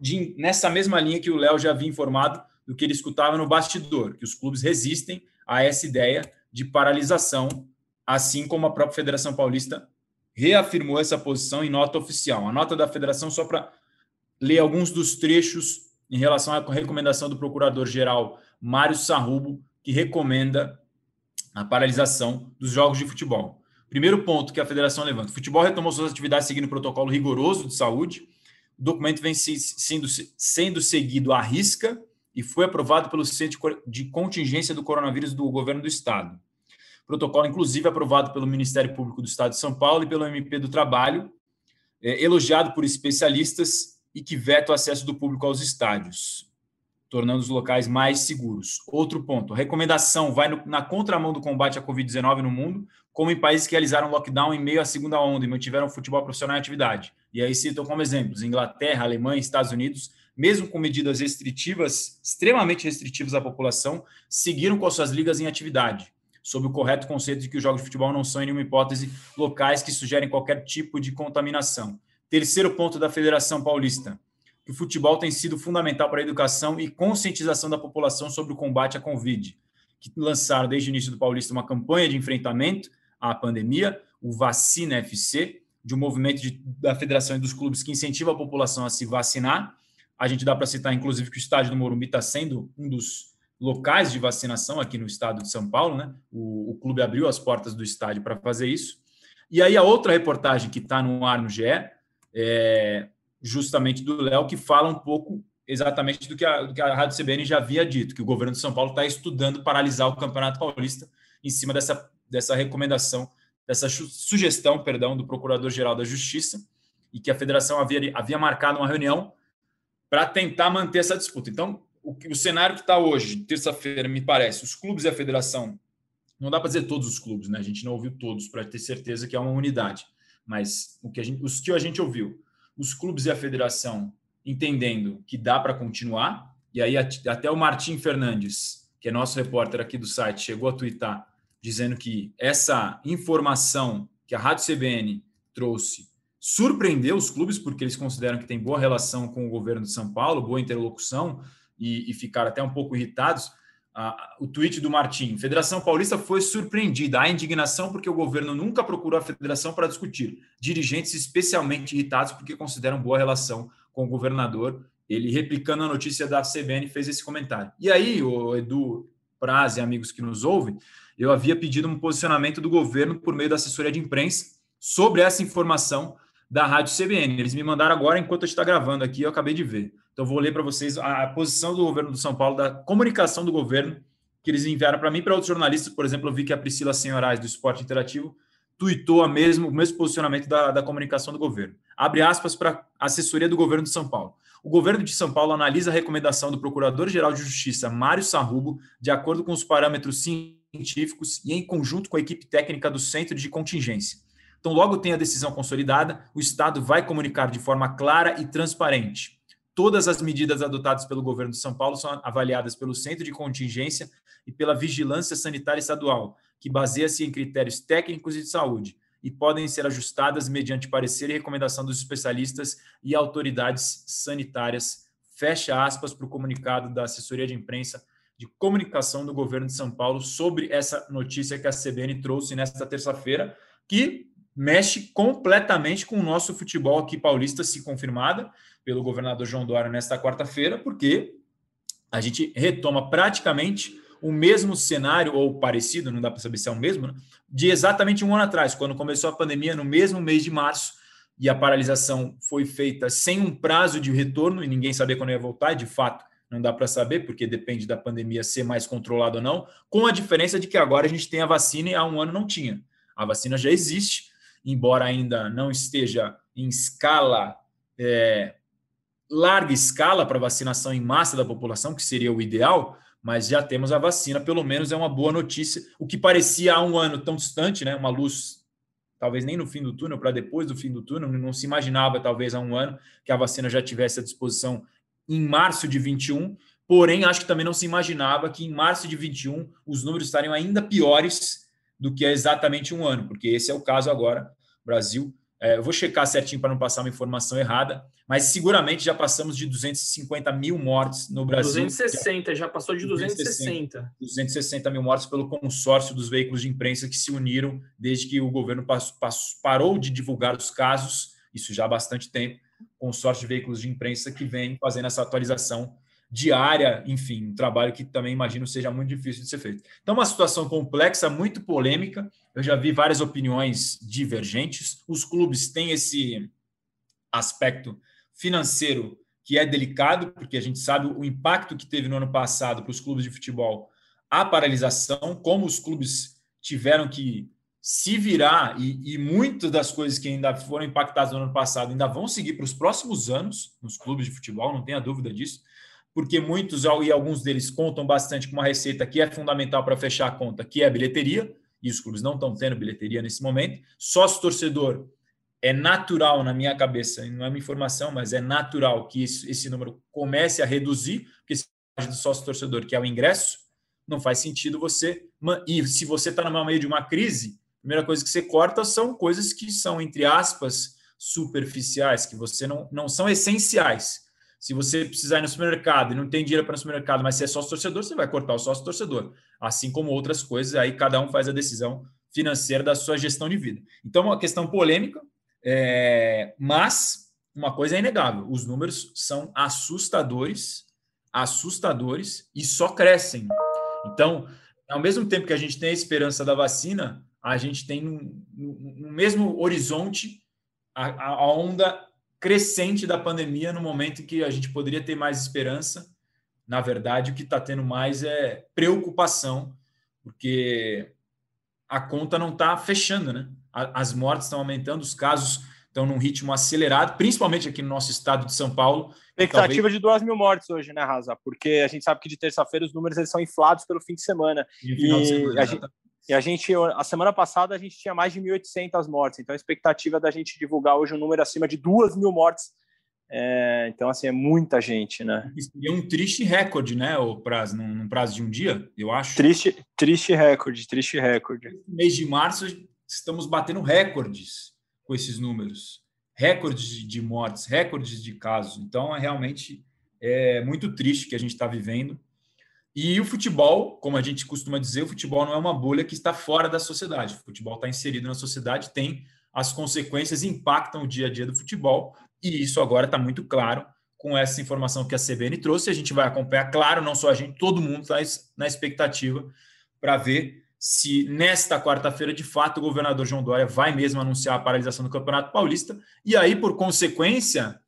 de, nessa mesma linha que o Léo já havia informado do que ele escutava no bastidor, que os clubes resistem a essa ideia de paralisação, assim como a própria Federação Paulista reafirmou essa posição em nota oficial. A nota da federação, só para ler alguns dos trechos em relação à recomendação do procurador-geral Mário Sarrubo, que recomenda a paralisação dos jogos de futebol. Primeiro ponto que a federação levanta: o futebol retomou suas atividades seguindo o protocolo rigoroso de saúde. O documento vem sendo, sendo seguido à risca e foi aprovado pelo Centro de Contingência do Coronavírus do Governo do Estado. Protocolo, inclusive, aprovado pelo Ministério Público do Estado de São Paulo e pelo MP do Trabalho, é, elogiado por especialistas e que veta o acesso do público aos estádios tornando os locais mais seguros. Outro ponto, a recomendação vai no, na contramão do combate à Covid-19 no mundo, como em países que realizaram lockdown em meio à segunda onda e mantiveram o futebol profissional em atividade. E aí citam como exemplos Inglaterra, Alemanha, Estados Unidos, mesmo com medidas restritivas, extremamente restritivas à população, seguiram com suas ligas em atividade, sob o correto conceito de que os jogos de futebol não são, em nenhuma hipótese, locais que sugerem qualquer tipo de contaminação. Terceiro ponto da Federação Paulista que o futebol tem sido fundamental para a educação e conscientização da população sobre o combate à Covid, que lançaram desde o início do Paulista uma campanha de enfrentamento à pandemia, o Vacina FC, de um movimento de, da Federação e dos clubes que incentiva a população a se vacinar. A gente dá para citar, inclusive, que o estádio do Morumbi está sendo um dos locais de vacinação aqui no estado de São Paulo, né? O, o clube abriu as portas do estádio para fazer isso. E aí a outra reportagem que está no ar no GE é, justamente do Léo, que fala um pouco exatamente do que, a, do que a Rádio CBN já havia dito, que o governo de São Paulo está estudando paralisar o Campeonato Paulista em cima dessa, dessa recomendação, dessa sugestão, perdão, do Procurador-Geral da Justiça, e que a federação havia, havia marcado uma reunião para tentar manter essa disputa. Então, o, o cenário que está hoje, terça-feira, me parece, os clubes e a federação, não dá para dizer todos os clubes, né? A gente não ouviu todos para ter certeza que é uma unidade, mas o que a gente, os que a gente ouviu, os clubes e a federação entendendo que dá para continuar, e aí até o Martim Fernandes, que é nosso repórter aqui do site, chegou a twittar dizendo que essa informação que a Rádio CBN trouxe surpreendeu os clubes, porque eles consideram que tem boa relação com o governo de São Paulo, boa interlocução, e, e ficaram até um pouco irritados o tweet do Martim. Federação Paulista foi surpreendida. Há indignação porque o governo nunca procurou a federação para discutir. Dirigentes especialmente irritados porque consideram boa relação com o governador. Ele, replicando a notícia da CBN, fez esse comentário. E aí, o Edu Praz e amigos que nos ouvem, eu havia pedido um posicionamento do governo por meio da assessoria de imprensa sobre essa informação da Rádio CBN. Eles me mandaram agora, enquanto gente está gravando aqui, eu acabei de ver. Então, vou ler para vocês a posição do governo do São Paulo, da comunicação do governo, que eles enviaram para mim para outros jornalistas. Por exemplo, eu vi que a Priscila Senhorais, do Esporte Interativo, tuitou a mesmo, o mesmo posicionamento da, da comunicação do governo. Abre aspas para a assessoria do governo de São Paulo. O governo de São Paulo analisa a recomendação do Procurador-Geral de Justiça, Mário Sarrubo, de acordo com os parâmetros científicos e em conjunto com a equipe técnica do Centro de Contingência. Então, logo tem a decisão consolidada, o Estado vai comunicar de forma clara e transparente. Todas as medidas adotadas pelo governo de São Paulo são avaliadas pelo Centro de Contingência e pela Vigilância Sanitária Estadual, que baseia-se em critérios técnicos e de saúde e podem ser ajustadas mediante parecer e recomendação dos especialistas e autoridades sanitárias. Fecha aspas para o comunicado da assessoria de imprensa de comunicação do governo de São Paulo sobre essa notícia que a CBN trouxe nesta terça-feira, que mexe completamente com o nosso futebol aqui paulista, se confirmada pelo governador João Dória nesta quarta-feira, porque a gente retoma praticamente o mesmo cenário, ou parecido, não dá para saber se é o mesmo, né? de exatamente um ano atrás, quando começou a pandemia, no mesmo mês de março, e a paralisação foi feita sem um prazo de retorno, e ninguém sabia quando ia voltar, e de fato não dá para saber, porque depende da pandemia ser mais controlada ou não, com a diferença de que agora a gente tem a vacina e há um ano não tinha. A vacina já existe, embora ainda não esteja em escala, é, larga escala para vacinação em massa da população, que seria o ideal, mas já temos a vacina, pelo menos é uma boa notícia. O que parecia há um ano tão distante, né, uma luz talvez nem no fim do túnel, para depois do fim do túnel, não se imaginava talvez há um ano que a vacina já tivesse à disposição em março de 21, porém acho que também não se imaginava que em março de 21 os números estariam ainda piores do que é exatamente um ano, porque esse é o caso agora, Brasil. É, eu vou checar certinho para não passar uma informação errada, mas seguramente já passamos de 250 mil mortes no Brasil. 260, já passou de 260. 260 mil mortes pelo consórcio dos veículos de imprensa que se uniram desde que o governo parou de divulgar os casos, isso já há bastante tempo, consórcio de veículos de imprensa que vem fazendo essa atualização diária, enfim, um trabalho que também imagino seja muito difícil de ser feito. Então, uma situação complexa, muito polêmica. Eu já vi várias opiniões divergentes. Os clubes têm esse aspecto financeiro que é delicado, porque a gente sabe o impacto que teve no ano passado para os clubes de futebol a paralisação, como os clubes tiveram que se virar e, e muitas das coisas que ainda foram impactadas no ano passado ainda vão seguir para os próximos anos nos clubes de futebol, não tenha dúvida disso porque muitos e alguns deles contam bastante com uma receita que é fundamental para fechar a conta, que é a bilheteria, e os clubes não estão tendo bilheteria nesse momento. Sócio torcedor é natural na minha cabeça, não é uma informação, mas é natural que esse número comece a reduzir, porque se do sócio torcedor, que é o ingresso, não faz sentido você. E se você está no meio de uma crise, a primeira coisa que você corta são coisas que são, entre aspas, superficiais, que você não, não são essenciais. Se você precisar ir no supermercado e não tem dinheiro para ir no supermercado, mas você é sócio torcedor, você vai cortar o sócio torcedor. Assim como outras coisas, aí cada um faz a decisão financeira da sua gestão de vida. Então, é uma questão polêmica, é... mas uma coisa é inegável: os números são assustadores, assustadores e só crescem. Então, ao mesmo tempo que a gente tem a esperança da vacina, a gente tem no, mesmo horizonte a, a, onda crescente da pandemia no momento em que a gente poderia ter mais esperança. Na verdade, o que está tendo mais é preocupação, porque a conta não está fechando, né? As mortes estão aumentando, os casos estão num ritmo acelerado, principalmente aqui no nosso estado de São Paulo. Expectativa talvez... de duas mil mortes hoje, né, Raza? Porque a gente sabe que de terça-feira os números eles são inflados pelo fim de semana. E, e semana, a, gente, e a gente, a semana passada, a gente tinha mais de 1.800 mortes. Então, a expectativa da gente divulgar hoje um número acima de duas mil mortes. É, então, assim, é muita gente, né? E um triste recorde, né, o prazo, num, num, prazo de um dia, eu acho. Triste, triste recorde, triste recorde. No mês de março, estamos batendo recordes com esses números. Recordes de mortes, recordes de casos. Então, é realmente é muito triste que a gente está vivendo. E o futebol, como a gente costuma dizer, o futebol não é uma bolha que está fora da sociedade. O futebol está inserido na sociedade, tem as consequências, impactam o dia a dia do futebol, e isso agora está muito claro com essa informação que a CBN trouxe. A gente vai acompanhar, claro, não só a gente, todo mundo está na expectativa para ver se nesta quarta-feira, de fato, o governador João Dória vai mesmo anunciar a paralisação do Campeonato Paulista, e aí, por consequência,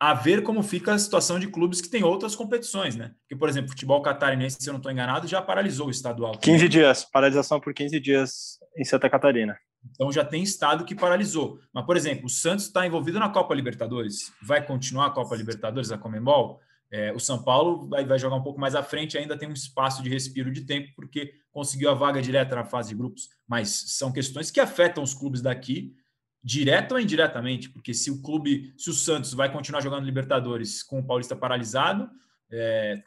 a ver como fica a situação de clubes que têm outras competições, né? Porque, por exemplo, futebol catarinense, se eu não estou enganado, já paralisou o estadual. 15 dias, paralisação por 15 dias em Santa Catarina. Então já tem estado que paralisou. Mas, por exemplo, o Santos está envolvido na Copa Libertadores. Vai continuar a Copa Libertadores, a Comembol? É, o São Paulo vai, vai, jogar um pouco mais à frente, ainda tem um espaço de respiro de tempo, porque conseguiu a vaga direta na fase de grupos. Mas são questões que afetam os clubes daqui direta ou indiretamente, porque se o clube, se o Santos vai continuar jogando Libertadores com o Paulista paralisado,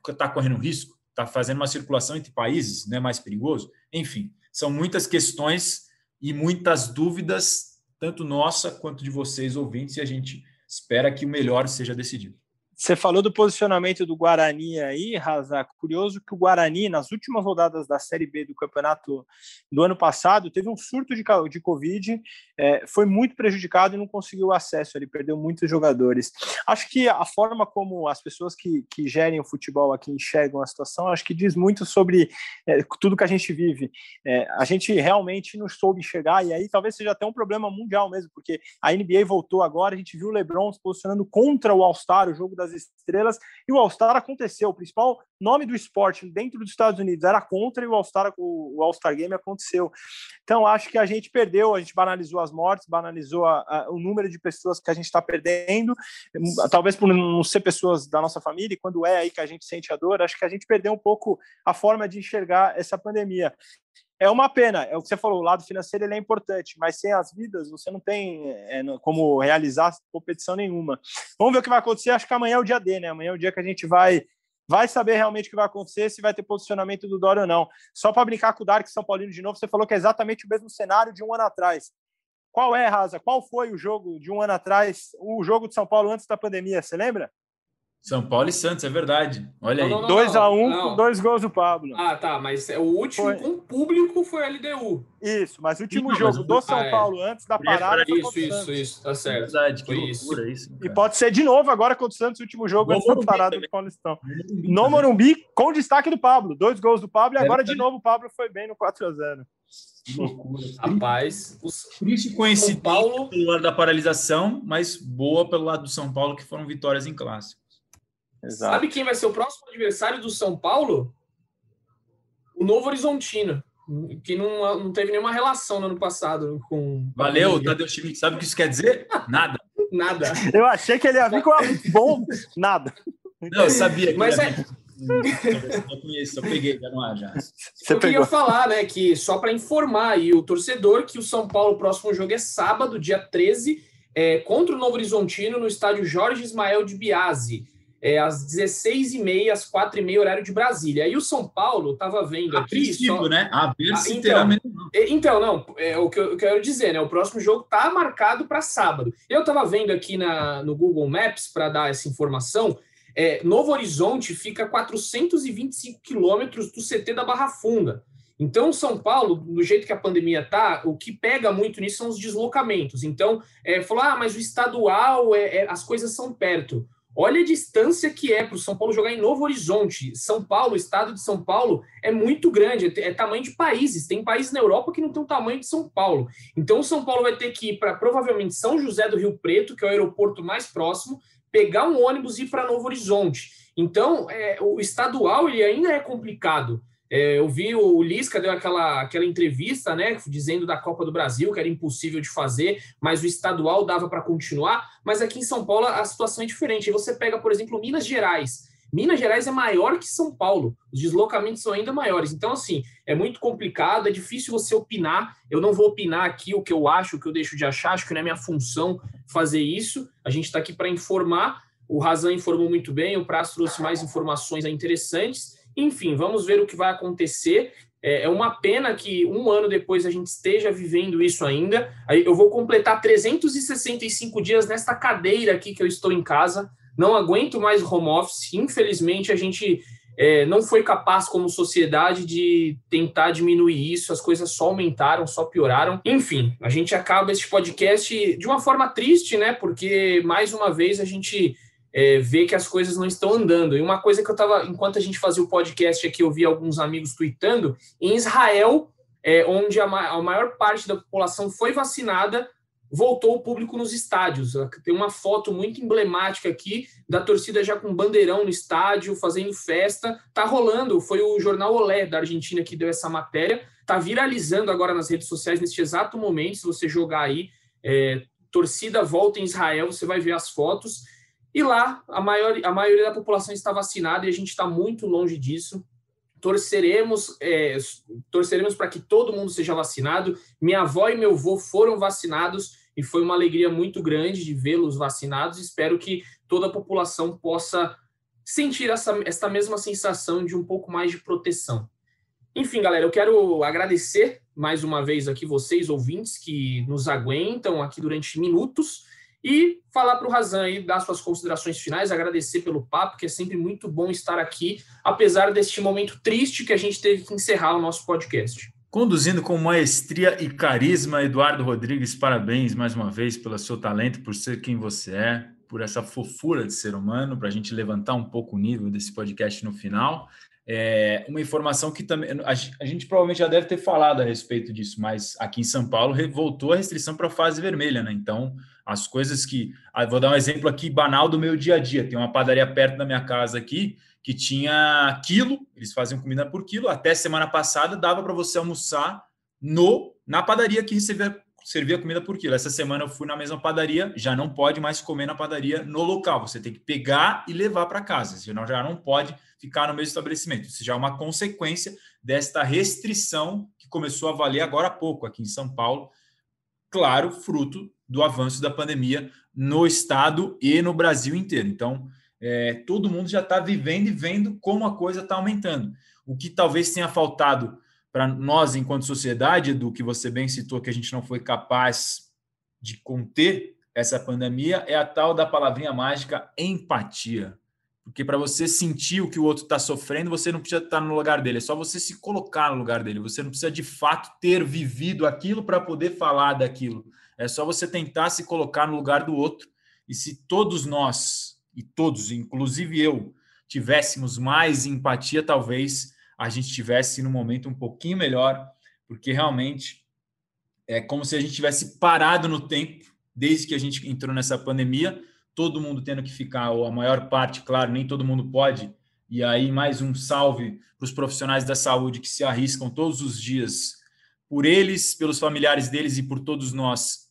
está é, correndo risco, está fazendo uma circulação entre países, não é mais perigoso? Enfim, são muitas questões e muitas dúvidas, tanto nossa quanto de vocês ouvintes, e a gente espera que o melhor seja decidido. Você falou do posicionamento do Guarani aí, Raza. Curioso que o Guarani, nas últimas rodadas da Série B do campeonato do ano passado, teve um surto de, de Covid, é, foi muito prejudicado e não conseguiu acesso, ele perdeu muitos jogadores. Acho que a forma como as pessoas que, que gerem o futebol aqui enxergam a situação, acho que diz muito sobre é, tudo que a gente vive. É, a gente realmente não soube chegar, e aí talvez seja até um problema mundial mesmo, porque a NBA voltou agora, a gente viu o LeBron se posicionando contra o All-Star, o jogo da das estrelas, e o All-Star aconteceu. O principal nome do esporte dentro dos Estados Unidos era contra, e o All-Star o All-Star Game aconteceu. Então, acho que a gente perdeu, a gente banalizou as mortes, banalizou a, a, o número de pessoas que a gente está perdendo, talvez por não ser pessoas da nossa família, e quando é aí que a gente sente a dor, acho que a gente perdeu um pouco a forma de enxergar essa pandemia é uma pena. É o que você falou, o lado financeiro ele é importante, mas sem as vidas você não tem é, como realizar competição nenhuma. Vamos ver o que vai acontecer. Acho que amanhã é o dia D, né? Amanhã é o dia que a gente vai vai saber realmente o que vai acontecer, se vai ter posicionamento do Dória ou não. Só para brincar com o Dark São Paulino de novo, você falou que é exatamente o mesmo cenário de um ano atrás. Qual é, Raza? Qual foi o jogo de um ano atrás, o jogo de São Paulo antes da pandemia? Você lembra? São Paulo e Santos, é verdade. Olha não, aí. 2x1 um, com dois gols do Pablo. Ah, tá. Mas o último foi. com público foi a LDU. Isso, mas o último jogo do São ah, é. Paulo antes da parada. Isso, isso, isso. Tá certo. Verdade, que loucura isso. e pode ser de novo agora contra o Santos, o último jogo no antes da parada também. do Paulistão. No Morumbi, com destaque do Pablo. Dois gols do Pablo e agora de novo o Pablo foi bem no 4x0. Que loucura. Rapaz, os... triste coincidência Paulo... pelo lado da paralisação, mas boa pelo lado do São Paulo, que foram vitórias em clássico. Exato. Sabe quem vai ser o próximo adversário do São Paulo? O Novo Horizontino, que não, não teve nenhuma relação no ano passado com. Valeu, Tadeu Schmidt. Sabe o que isso quer dizer? Nada. Nada. Eu achei que ele ia vir com a bom. Nada. Não, eu sabia que Mas é- vir. Eu conheço, eu peguei já no ar já. Você eu queria falar, né, que só para informar aí o torcedor que o São Paulo, o próximo jogo é sábado, dia 13, é, contra o Novo Horizontino, no estádio Jorge Ismael de Biase, é, às 16h30, às 4h30, horário de Brasília. Aí o São Paulo estava vendo A aqui. princípio, só- né? A ver Ah, se então. mesmo. não. É, Então, não, é o que eu eu quero dizer, né? O próximo jogo tá marcado para sábado. Eu estava vendo aqui na, no Google Maps para dar essa informação. é, Novo Horizonte fica a 425 quilômetros do CT da Barra Funda. Então, São Paulo, do jeito que a pandemia tá, o que pega muito nisso são os deslocamentos. Então, é, falou, ah, mas o estadual, é, é, as coisas são perto. Olha a distância que é para o São Paulo jogar em Novo Horizonte. São Paulo, o estado de São Paulo, é muito grande, é, tamanho de países. Tem países na Europa que não tem o tamanho de São Paulo. Então, o São Paulo vai ter que ir para provavelmente São José do Rio Preto, que é o aeroporto mais próximo, pegar um ônibus e ir para Novo Horizonte. Então, é, o estadual ele ainda é complicado. É, eu vi o Lisca deu aquela, aquela entrevista, né, dizendo da Copa do Brasil que era impossível de fazer, mas o estadual dava para continuar. Mas aqui em São Paulo a situação é diferente. Você pega, por exemplo, Minas Gerais. Minas Gerais é maior que São Paulo. Os deslocamentos são ainda maiores. Então, assim, é muito complicado, é difícil você opinar. Eu não vou opinar aqui o que eu acho, o que eu deixo de achar, acho que não é minha função fazer isso. A gente está aqui para informar. O Razan informou muito bem, o Praz trouxe mais informações interessantes. Enfim, vamos ver o que vai acontecer. É é uma pena que um ano depois a gente esteja vivendo isso ainda. Eu vou completar 365 dias nesta cadeira aqui que eu estou em casa. Não aguento mais home office. Infelizmente, a gente é, não foi capaz, como sociedade, de tentar diminuir isso. As coisas só aumentaram, só pioraram. Enfim, a gente acaba este podcast de uma forma triste, né? Porque, mais uma vez, a gente é, vê que as coisas não estão andando. E uma coisa que eu estava, enquanto a gente fazia o podcast aqui, eu vi alguns amigos tweetando, em Israel, é, onde a, ma- a maior parte da população foi vacinada, voltou o público nos estádios. Tem uma foto muito emblemática aqui da torcida já com bandeirão no estádio, fazendo festa. Tá rolando, foi o jornal Olé da Argentina que deu essa matéria. Tá viralizando agora nas redes sociais neste exato momento. Se você jogar aí, é, torcida volta em Israel, você vai ver as fotos. E lá, a, maior, a maioria da população está vacinada e a gente está muito longe disso. Torceremos, é, torceremos para que todo mundo seja vacinado. Minha avó e meu avô foram vacinados e foi uma alegria muito grande de vê-los vacinados. Espero que toda a população possa sentir essa, essa mesma sensação de um pouco mais de proteção. Enfim, galera, eu quero agradecer mais uma vez aqui vocês, ouvintes, que nos aguentam aqui durante minutos e falar para o Razan aí, dar suas considerações finais, agradecer pelo papo, que é sempre muito bom estar aqui, apesar deste momento triste que a gente teve que encerrar o nosso podcast. Conduzindo com maestria e carisma, Eduardo Rodrigues, parabéns mais uma vez pelo seu talento, por ser quem você é, por essa fofura de ser humano, para a gente levantar um pouco o nível desse podcast no final. É, uma informação que também a, a gente provavelmente já deve ter falado a respeito disso, mas aqui em São Paulo voltou a restrição para a fase vermelha, né? Então, as coisas que. ah, Vou dar um exemplo aqui banal do meu dia a dia. Tem uma padaria perto da minha casa aqui que tinha quilo, eles faziam comida por quilo. Até semana passada dava para você almoçar no na padaria que recebia, servia comida por quilo. Essa semana eu fui na mesma padaria, já não pode mais comer na padaria no local. Você tem que pegar e levar para casa, senão já não pode ficar no mesmo estabelecimento. Isso já é uma consequência desta restrição que começou a valer agora há pouco aqui em São Paulo. Claro, fruto do avanço da pandemia no estado e no Brasil inteiro. Então, é, todo mundo já está vivendo e vendo como a coisa está aumentando. O que talvez tenha faltado para nós, enquanto sociedade, do que você bem citou, que a gente não foi capaz de conter essa pandemia, é a tal da palavrinha mágica empatia. Porque para você sentir o que o outro está sofrendo, você não precisa estar no lugar dele, é só você se colocar no lugar dele. Você não precisa de fato ter vivido aquilo para poder falar daquilo. É só você tentar se colocar no lugar do outro. E se todos nós, e todos, inclusive eu, tivéssemos mais empatia, talvez a gente estivesse num momento um pouquinho melhor, porque realmente é como se a gente tivesse parado no tempo, desde que a gente entrou nessa pandemia, todo mundo tendo que ficar, ou a maior parte, claro, nem todo mundo pode. E aí, mais um salve para os profissionais da saúde que se arriscam todos os dias por eles, pelos familiares deles e por todos nós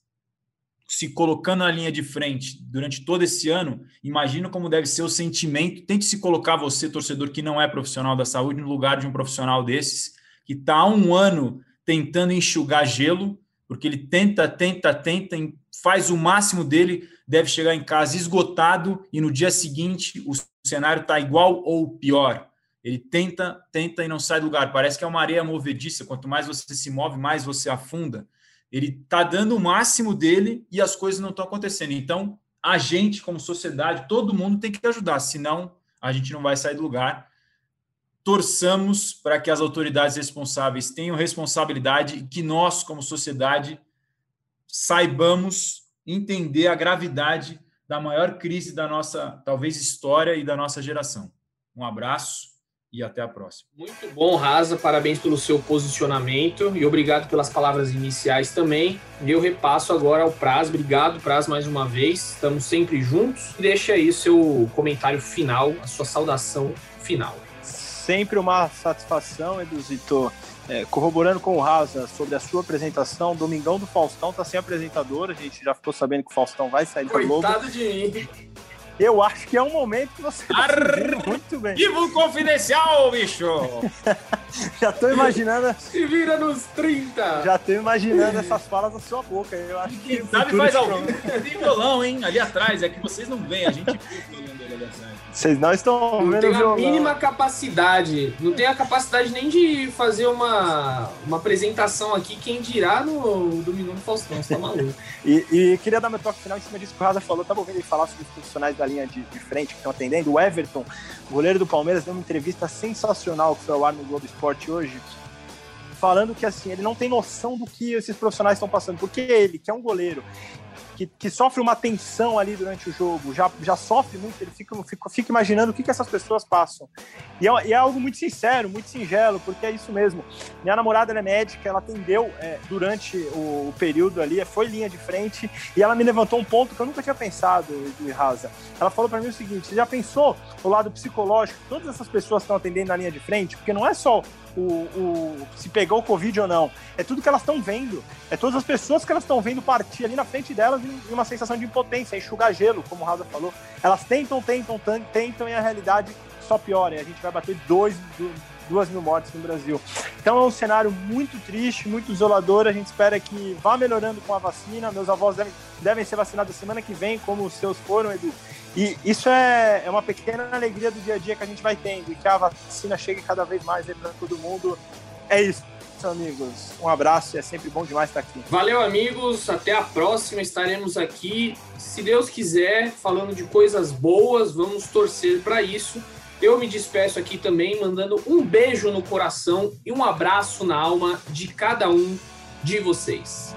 se colocando na linha de frente durante todo esse ano, imagina como deve ser o sentimento. Tente se colocar você, torcedor que não é profissional da saúde, no lugar de um profissional desses, que está há um ano tentando enxugar gelo, porque ele tenta, tenta, tenta, faz o máximo dele, deve chegar em casa esgotado e no dia seguinte o cenário está igual ou pior. Ele tenta, tenta e não sai do lugar. Parece que é uma areia movediça. Quanto mais você se move, mais você afunda. Ele está dando o máximo dele e as coisas não estão acontecendo. Então, a gente, como sociedade, todo mundo tem que ajudar, senão a gente não vai sair do lugar. Torçamos para que as autoridades responsáveis tenham responsabilidade e que nós, como sociedade, saibamos entender a gravidade da maior crise da nossa, talvez, história e da nossa geração. Um abraço e até a próxima. Muito bom, Raza. Parabéns pelo seu posicionamento e obrigado pelas palavras iniciais também. Eu repasso agora ao Praz. Obrigado, Praz, mais uma vez. Estamos sempre juntos. Deixa aí seu comentário final, a sua saudação final. Sempre uma satisfação, Eduzito. É, corroborando com o Raza sobre a sua apresentação, Domingão do Faustão tá sem apresentador, a gente já ficou sabendo que o Faustão vai sair do Globo. Coitado de mim. Eu acho que é um momento que você tá muito bem. Vivo confidencial, bicho! Já tô imaginando. Se vira nos 30! Já tô imaginando essas falas na sua boca. Eu acho que. Quem sabe faz ao vivo. Tem violão, hein? Ali atrás. É que vocês não veem, a gente Vocês não estão Não vendo tem a violão. mínima capacidade. Não tem a capacidade nem de fazer uma, uma apresentação aqui. Quem dirá no Domingão do Faustão? Você tá maluco. E, e queria dar meu toque final em cima disso que o Raza falou. Tava ouvindo ele falar sobre os profissionais da linha de, de frente que estão atendendo. O Everton, goleiro do Palmeiras, deu uma entrevista sensacional que foi ao ar no Globo Esporte hoje, falando que assim, ele não tem noção do que esses profissionais estão passando. Porque ele, que é um goleiro, que, que sofre uma tensão ali durante o jogo, já, já sofre muito, ele fica, fica, fica imaginando o que, que essas pessoas passam. E é, e é algo muito sincero, muito singelo, porque é isso mesmo. Minha namorada é médica, ela atendeu é, durante o, o período ali, foi linha de frente, e ela me levantou um ponto que eu nunca tinha pensado, de Rasa. Ela falou para mim o seguinte: você já pensou o lado psicológico, todas essas pessoas estão atendendo na linha de frente? Porque não é só o, o, se pegou o Covid ou não. É tudo que elas estão vendo. É todas as pessoas que elas estão vendo partir ali na frente delas em uma sensação de impotência, enxugar gelo, como o Raza falou. Elas tentam, tentam, tentam, e a realidade só piora. E a gente vai bater dois, duas mil mortes no Brasil. Então é um cenário muito triste, muito isolador. A gente espera que vá melhorando com a vacina. Meus avós devem, devem ser vacinados semana que vem, como os seus foram, Edu. E isso é, é uma pequena alegria do dia a dia que a gente vai tendo e que a vacina chegue cada vez mais para todo mundo. É isso, amigos. Um abraço é sempre bom demais estar aqui. Valeu, amigos. Até a próxima. Estaremos aqui, se Deus quiser, falando de coisas boas. Vamos torcer para isso. Eu me despeço aqui também, mandando um beijo no coração e um abraço na alma de cada um de vocês.